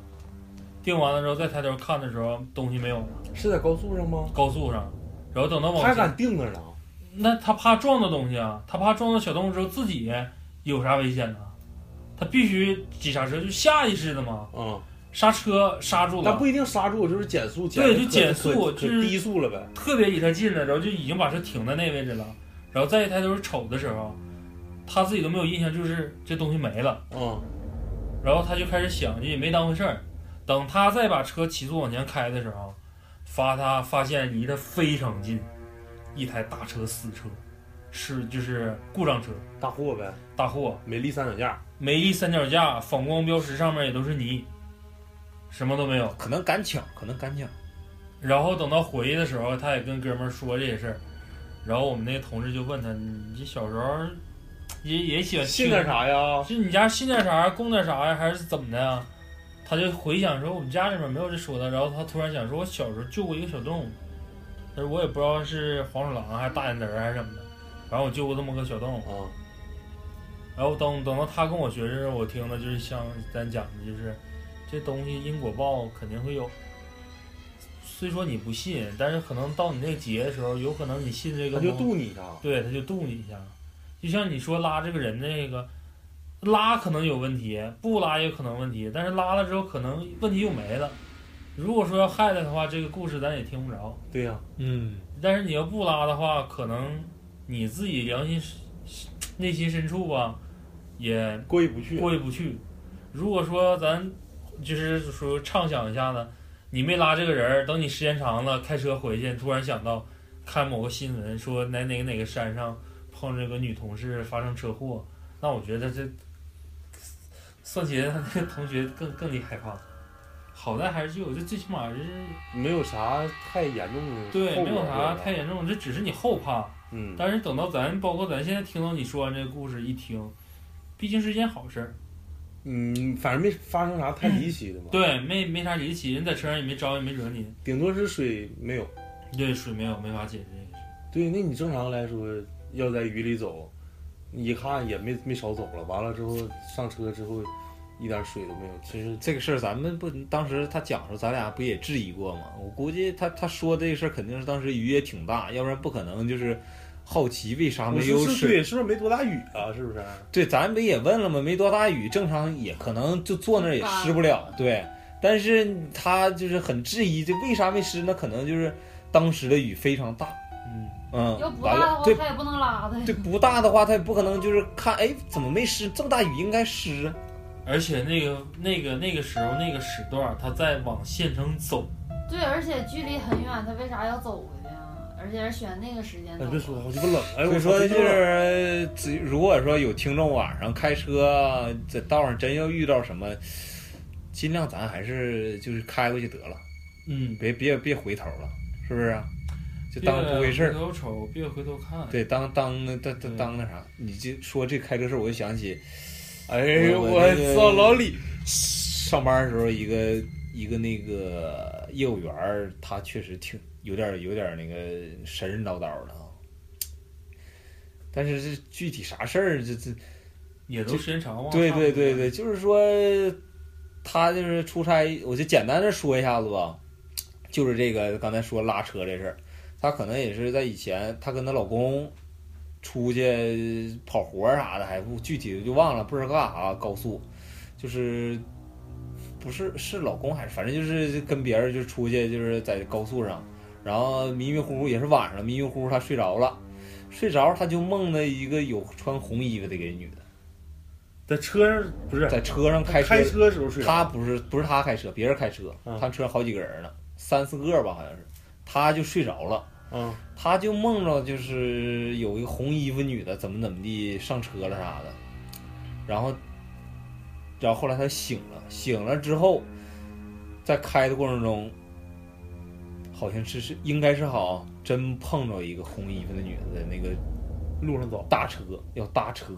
[SPEAKER 4] 定完了之后再抬头看的时候，东西没有了，
[SPEAKER 2] 是在高速上吗？
[SPEAKER 4] 高速上。然后等到往
[SPEAKER 2] 他还敢定那？
[SPEAKER 4] 那他怕撞到东西啊，他怕撞到小动物之后自己有啥危险呢？他必须急刹车，就下意识的嘛，
[SPEAKER 2] 嗯，
[SPEAKER 4] 刹车刹住了。
[SPEAKER 2] 但不一定刹住，就是减速，减
[SPEAKER 4] 对就减速就是
[SPEAKER 2] 低速了呗。
[SPEAKER 4] 特别离他近了，然后就已经把车停在那位置了，然后再一抬头瞅的时候，他自己都没有印象，就是这东西没了，
[SPEAKER 2] 嗯，
[SPEAKER 4] 然后他就开始想，就也没当回事儿。等他再把车起速往前开的时候，发他发现离他非常近，一台大车死车，是就是故障车，
[SPEAKER 2] 大货呗，
[SPEAKER 4] 大货，
[SPEAKER 2] 美丽三脚架。
[SPEAKER 4] 美丽三脚架，反光标识上面也都是泥，什么都没有。
[SPEAKER 5] 可能敢抢，可能敢抢。
[SPEAKER 4] 然后等到回去的时候，他也跟哥们儿说这些事儿，然后我们那个同事就问他：“你小时候也也喜欢
[SPEAKER 2] 信点？啥呀？
[SPEAKER 4] 是你家信点啥，供点啥呀，还是怎么的呀？”他就回想说：“我们家里面没有这说的。”然后他突然想说：“我小时候救过一个小动物，但是我也不知道是黄鼠狼还是大眼贼还是什么的，反正我救过这么个小动物。
[SPEAKER 2] 啊，
[SPEAKER 4] 然后等等到他跟我学的时候，我听的就是像咱讲的，就是这东西因果报肯定会有。虽说你不信，但是可能到你那个节的时候，有可能你信这个
[SPEAKER 2] 他就渡你一下。
[SPEAKER 4] 对，他就渡你一下。就像你说拉这个人那个，拉可能有问题，不拉也有可能问题，但是拉了之后可能问题又没了。如果说要害他的话，这个故事咱也听不着。
[SPEAKER 2] 对呀，
[SPEAKER 5] 嗯，
[SPEAKER 4] 但是你要不拉的话，可能你自己良心内心深处吧，也
[SPEAKER 2] 过意不去。
[SPEAKER 4] 过意不去。如果说咱就是说畅想一下呢，你没拉这个人儿，等你时间长了，开车回去，突然想到看某个新闻说哪哪个哪个山上碰着个女同事发生车祸，那我觉得这算起来他那个同学更更得害怕。好在还是有，这最起码是
[SPEAKER 2] 没有啥太严重的
[SPEAKER 4] 对，没有啥太严重，这只是你后怕。
[SPEAKER 2] 嗯，
[SPEAKER 4] 但是等到咱，包括咱现在听到你说完这个故事，一听，毕竟是一件好事儿。
[SPEAKER 2] 嗯，反正没发生啥太离奇的嘛。，
[SPEAKER 4] 对，没没啥离奇，人在车上也没招也没惹你。
[SPEAKER 2] 顶多是水没有。
[SPEAKER 4] 对，水没有，没法解释这个事。
[SPEAKER 2] 对，那你正常来说要在雨里走，你一看也没没少走了。完了之后上车之后，一点水都没有。其实
[SPEAKER 5] 这个事儿咱们不当时他讲的时候，咱俩不也质疑过吗？我估计他他说这个事儿肯定是当时雨也挺大，要不然不可能就是好奇为啥没有水。
[SPEAKER 2] 是是对，是不是没多大雨啊？是不是？
[SPEAKER 5] 对，咱不也问了吗？没多大雨，正常也可能就坐那儿也湿不了。对，但是他就是很质疑，这为啥没湿那？可能就是当时的雨非常大。
[SPEAKER 2] 嗯
[SPEAKER 5] 嗯，
[SPEAKER 6] 要不
[SPEAKER 5] 完
[SPEAKER 6] 大的话，
[SPEAKER 5] 了对
[SPEAKER 6] 他也不能拉他呀。
[SPEAKER 5] 对不大的话，他也不可能就是看哎怎么没湿？这么大雨应该湿啊。
[SPEAKER 4] 而且那个那个那个时候那个时段，他在往县城走，
[SPEAKER 6] 对，而且距离很远，他为啥要走回去啊？而且是选那个时间
[SPEAKER 2] 别说，好鸡巴冷。哎，我
[SPEAKER 5] 所以说就是，如果说有听众晚上开车在道上真要遇到什么，尽量咱还是就是开过去得了，
[SPEAKER 4] 嗯，
[SPEAKER 5] 别别别回头了，是不是啊？就当不回事儿
[SPEAKER 4] 回。头瞅，别回头看。
[SPEAKER 5] 对，当当当当当那啥，你就说这开车事儿，我就想起
[SPEAKER 2] 哎呦，我操，老李，
[SPEAKER 5] 上班的时候一个一个那个业务员，他确实挺有点有点那个神神叨叨的啊。但是这具体啥事儿，这这
[SPEAKER 4] 也都时间长了
[SPEAKER 5] 对对对对，就是说他就是出差，我就简单的说一下子吧，就是这个刚才说拉车这事儿，她可能也是在以前，她跟她老公出去跑活儿啥的，还不具体的就忘了，不知道干啥，高速就是不是是老公还是反正就是跟别人就出去就是在高速上，然后迷迷糊糊也是晚上，迷迷糊糊他睡着了，睡着他就梦到一个有穿红衣服的一个女的。
[SPEAKER 2] 在车上不是？
[SPEAKER 5] 在车上开车，
[SPEAKER 2] 开车的时候睡着。
[SPEAKER 5] 他不是不是他开车，别人开车，
[SPEAKER 2] 嗯
[SPEAKER 5] 他车上好几个人呢，三四个吧，好像是，他就睡着了，
[SPEAKER 2] 嗯
[SPEAKER 5] 他就梦着就是有一个红衣服女的怎么怎么地上车了啥的，然后，然后后来他醒了，醒了之后，在开的过程中，好像是是应该是好真碰着一个红衣服的女的在那个
[SPEAKER 2] 路上走，
[SPEAKER 5] 搭车要搭车，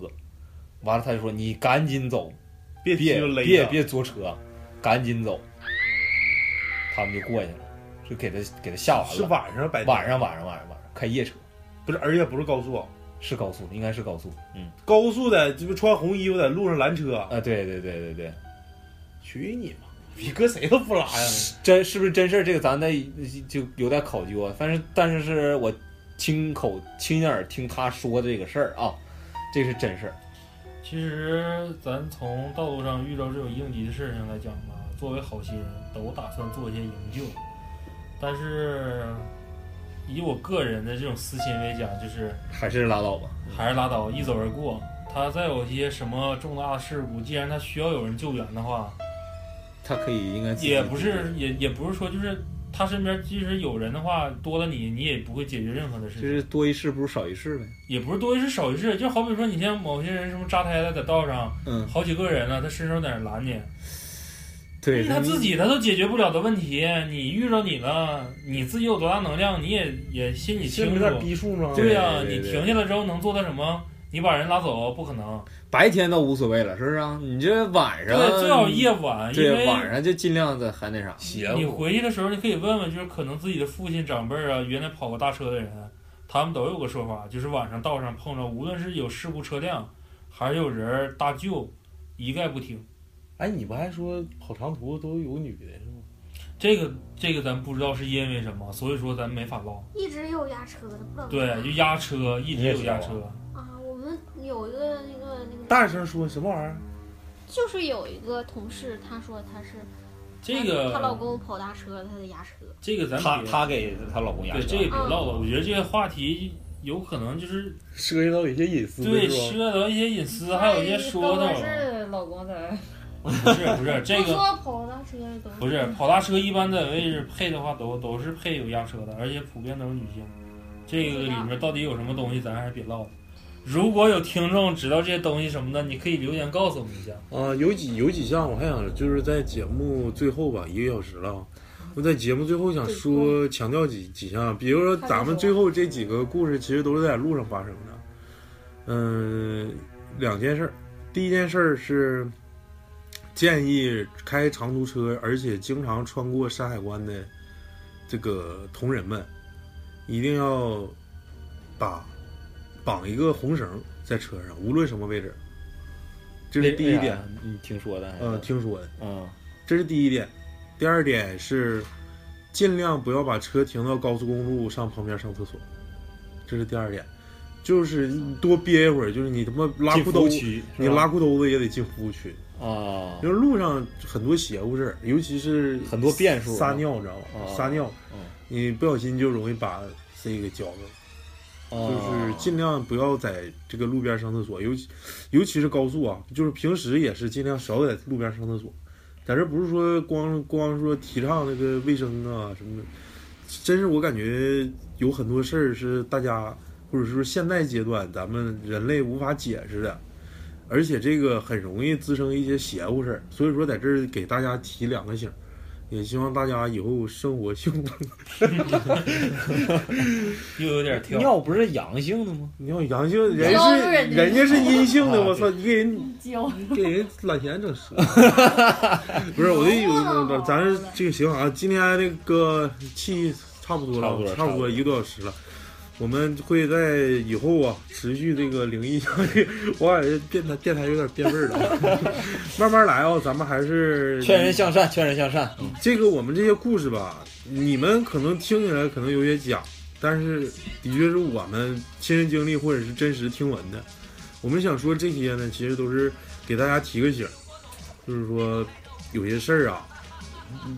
[SPEAKER 5] 完了他就说你赶紧走，
[SPEAKER 2] 别
[SPEAKER 5] 别别别坐车，赶紧走。他们就过去了，就给他给他吓完
[SPEAKER 2] 是
[SPEAKER 5] 了。
[SPEAKER 2] 晚上白天
[SPEAKER 5] 晚上晚上晚上晚上开夜车，
[SPEAKER 2] 不是，而且不是高速，
[SPEAKER 5] 是高速，应该是高速。嗯，
[SPEAKER 2] 高速的这不穿红衣服在路上拦车，
[SPEAKER 5] 啊，对对对对对，
[SPEAKER 2] 去你妈！比搁谁都不拉呀！
[SPEAKER 5] 真是不是真事儿？这个咱得就有点考究啊。但是但是是我亲口亲耳听他说的这个事儿啊，这是真事儿。
[SPEAKER 4] 其实咱从道路上遇到这种应急的事情来讲吧，作为好心人都打算做一些营救，但是以我个人的这种私心为讲，就是
[SPEAKER 5] 还是拉倒吧。
[SPEAKER 4] 还是拉倒，一走而过。他再有一些什么重大的事故，既然他需要有人救援的话，
[SPEAKER 5] 他可以应该
[SPEAKER 4] 也不是也也不是说就是他身边即使有人的话，多了你你也不会解决任何的事情。
[SPEAKER 5] 就是多一事不如少一事呗。
[SPEAKER 4] 也不是多一事少一事，就好比说你像某些人什么扎胎了，在道上
[SPEAKER 5] 嗯，
[SPEAKER 4] 好几个人了，他伸手在那拦你，
[SPEAKER 5] 对
[SPEAKER 4] 他自己他都解决不了的问题，你遇着你了，你自己有多大能量，你也也心里清楚
[SPEAKER 2] 心里有。点逼数吗？
[SPEAKER 4] 对呀、
[SPEAKER 5] 对对对
[SPEAKER 4] 你停下来之后能做到什么？你把人拉走不可能，
[SPEAKER 5] 白天倒无所谓了，是不是啊？你这晚上
[SPEAKER 4] 对，最好夜晚，因
[SPEAKER 5] 对
[SPEAKER 4] 为
[SPEAKER 5] 晚上就尽量的还那啥。
[SPEAKER 4] 你。回去的时候，你可以问问，就是可能自己的父亲长辈啊，原来跑过大车的人，他们都有个说法，就是晚上道上碰着，无论是有事故车辆，还是有人大救，一概不听。
[SPEAKER 2] 哎，你不还说跑长途都有女的是吗？
[SPEAKER 4] 这个这个咱不知道是因为什么，所以说咱没法唠。
[SPEAKER 3] 一直有压车的，不知道
[SPEAKER 4] 对，就压车，一直有压车。
[SPEAKER 3] 有一个那个那个，
[SPEAKER 2] 大声说什么玩意儿？
[SPEAKER 3] 就是有一个同事，她说她是
[SPEAKER 4] 这个
[SPEAKER 3] 她老公跑大车，她在压车。
[SPEAKER 4] 这个咱
[SPEAKER 5] 她
[SPEAKER 4] 别
[SPEAKER 5] 她给她老公压车
[SPEAKER 4] 对这个别唠了。我觉得这个话题有可能就是
[SPEAKER 2] 涉及到一些隐私，
[SPEAKER 4] 对？涉及到一些隐私，还有一些说
[SPEAKER 6] 都
[SPEAKER 4] 道。
[SPEAKER 6] 是老公在。
[SPEAKER 4] 不是不是 <laughs> 这个
[SPEAKER 3] 不说跑大车的都
[SPEAKER 4] 不是跑大车，一般在位置配的话都都是配有压车的，而且普遍都是女性。这个里面到底有什么东西，咱还是别唠了。如果有听众知道这些东西什么的，你可以留言告诉我们一下。
[SPEAKER 2] 啊，有几有几项我还想就是在节目最后吧，一个小时了，我在节目最后想说强调几几项，比如说咱们最后这几个故事其实都是在路上发生的。嗯，两件事儿，第一件事儿是建议开长途车，而且经常穿过山海关的这个同仁们，一定要把绑一个红绳在车上，无论什么位置。这是第一点。，
[SPEAKER 5] 你听说的？
[SPEAKER 2] 嗯，听说的，
[SPEAKER 5] 嗯
[SPEAKER 2] 这是第一点。第二点是尽量不要把车停到高速公路上旁边上厕所，这是第二点。就是你多憋一会儿，就是你他妈拉裤兜，你拉裤兜子也得进服务区。
[SPEAKER 5] 啊
[SPEAKER 2] 因为路上很多邪乎事儿，尤其是
[SPEAKER 5] 很多变数
[SPEAKER 2] 撒尿，你知道吗？
[SPEAKER 5] 哦
[SPEAKER 2] 撒尿，
[SPEAKER 5] 嗯
[SPEAKER 2] 你不小心就容易把谁给浇着。就是尽量不要在这个路边上厕所，尤其尤其是高速啊，就是平时也是尽量少在路边上厕所。在这不是说光光说提倡那个卫生啊什么的，真是我感觉有很多事儿是大家或者说现在阶段咱们人类无法解释的，而且这个很容易滋生一些邪乎事儿。所以说在这儿给大家提两个醒儿，也希望大家以后生活幸福。<laughs>
[SPEAKER 4] 又有点跳。
[SPEAKER 5] 尿不是阳性的吗？
[SPEAKER 2] 尿阳性，人是
[SPEAKER 6] 人家
[SPEAKER 2] 是阴性的，
[SPEAKER 5] 啊
[SPEAKER 2] 我操！你给人给人懒闲整折，<laughs> 不是我的有，<laughs> 咱这个行啊，今天那个气差不多了，
[SPEAKER 5] 差不多
[SPEAKER 2] 一个多小时了。我们会在以后啊持续这个灵异相对，我感觉电台电台有点变味儿了，<laughs> 慢慢来啊，咱们还是
[SPEAKER 5] 劝人向善，劝人向善。
[SPEAKER 2] 这个我们这些故事吧，你们可能听起来可能有些假，但是的确是我们亲身经历或者是真实听闻的。我们想说这些呢，其实都是给大家提个醒，就是说有些事儿啊，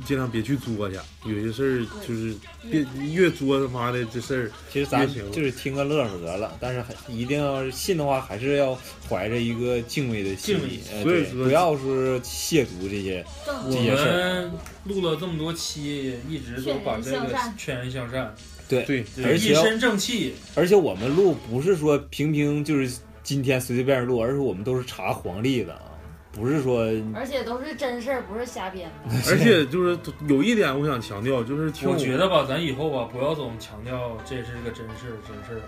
[SPEAKER 2] 尽量别去作去；有些事儿就是别越作他妈的这事儿，
[SPEAKER 5] 其实咱就是听个乐呵得了，但是还一定要信的话，还是要怀着一个敬畏的心理，
[SPEAKER 2] 所以说
[SPEAKER 5] 不要说亵渎这些。
[SPEAKER 4] 我
[SPEAKER 5] 这些事
[SPEAKER 4] 们录了这么多期，一直都把这个劝人向善，
[SPEAKER 5] 对，
[SPEAKER 2] 对。
[SPEAKER 4] 对
[SPEAKER 5] 而且
[SPEAKER 4] 一身正气。
[SPEAKER 5] 而且我们录不是说平平就是今天随随便录，而是我们都是查黄历的啊，不是说
[SPEAKER 6] 而且都是真事儿，不是瞎编的。<laughs>
[SPEAKER 2] 而且就是有一点我想强调，就是听
[SPEAKER 4] 我觉得吧，咱以后吧，不要总强调这是个真事儿，真事儿。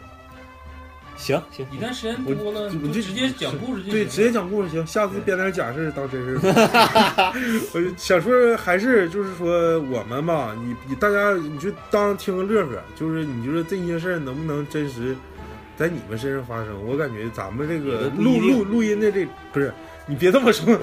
[SPEAKER 5] 行行，
[SPEAKER 4] 一旦时间多了，你就直接讲故事就行。
[SPEAKER 2] 对，直接讲故事行。下次编点假事儿当真事儿。<laughs> <laughs> 我就想说，还是就是说我们吧，你你大家你就当听个乐呵，就是你就说这些事儿能不能真实在你们身上发生？我感觉咱们这个录录录音的这不是 <laughs> 你别这么说，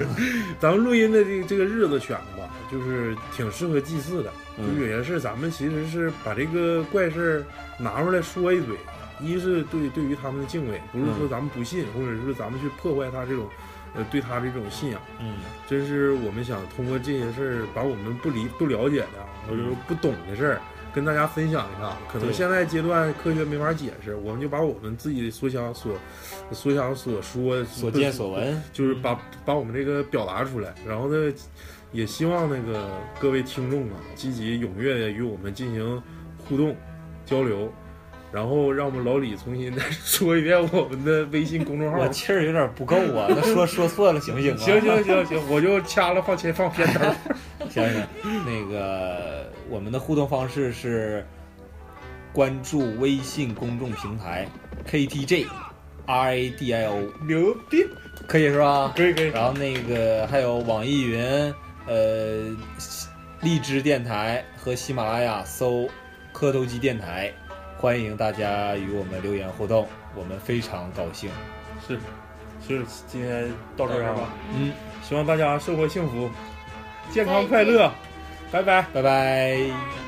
[SPEAKER 2] 咱们录音的这个这个日子选的吧，就是挺适合祭祀的。就
[SPEAKER 5] 嗯
[SPEAKER 2] 有些事儿咱们其实是把这个怪事儿拿出来说一嘴，一是对对于他们的敬畏，不是说
[SPEAKER 5] 嗯
[SPEAKER 2] 咱们不信，或者是咱们去破坏他这种，呃，对他这种信仰。
[SPEAKER 5] 嗯
[SPEAKER 2] 真是我们想通过这些事儿，把我们不理不了解的，或者说不懂的事儿，跟大家分享一下。可能现在阶段科学没法解释，我们就把我们自己所想所所想所说
[SPEAKER 5] 所见所闻，
[SPEAKER 2] 就是把把我们这个表达出来，然后呢，也希望那个各位听众啊，积极踊跃的与我们进行互动交流，然后让我们老李重新再说一遍我们的微信公众号
[SPEAKER 5] 我。气儿有点不够啊，那说说错了行不行啊？
[SPEAKER 2] 行行行行，我就掐了放前放片头。
[SPEAKER 5] 行 <laughs> 行，那个我们的互动方式是关注微信公众平台 KTJ RADIO，
[SPEAKER 2] 牛逼，
[SPEAKER 5] 可以是吧？
[SPEAKER 2] 可以可以。
[SPEAKER 5] 然后那个还有网易云、呃荔枝电台和喜马拉雅搜“磕头机电台”，欢迎大家与我们留言互动，我们非常高兴。
[SPEAKER 2] 是，是，今天到这儿吧，
[SPEAKER 5] 嗯，
[SPEAKER 2] 希望大家生活幸福，健康快乐，拜拜。
[SPEAKER 5] 拜拜。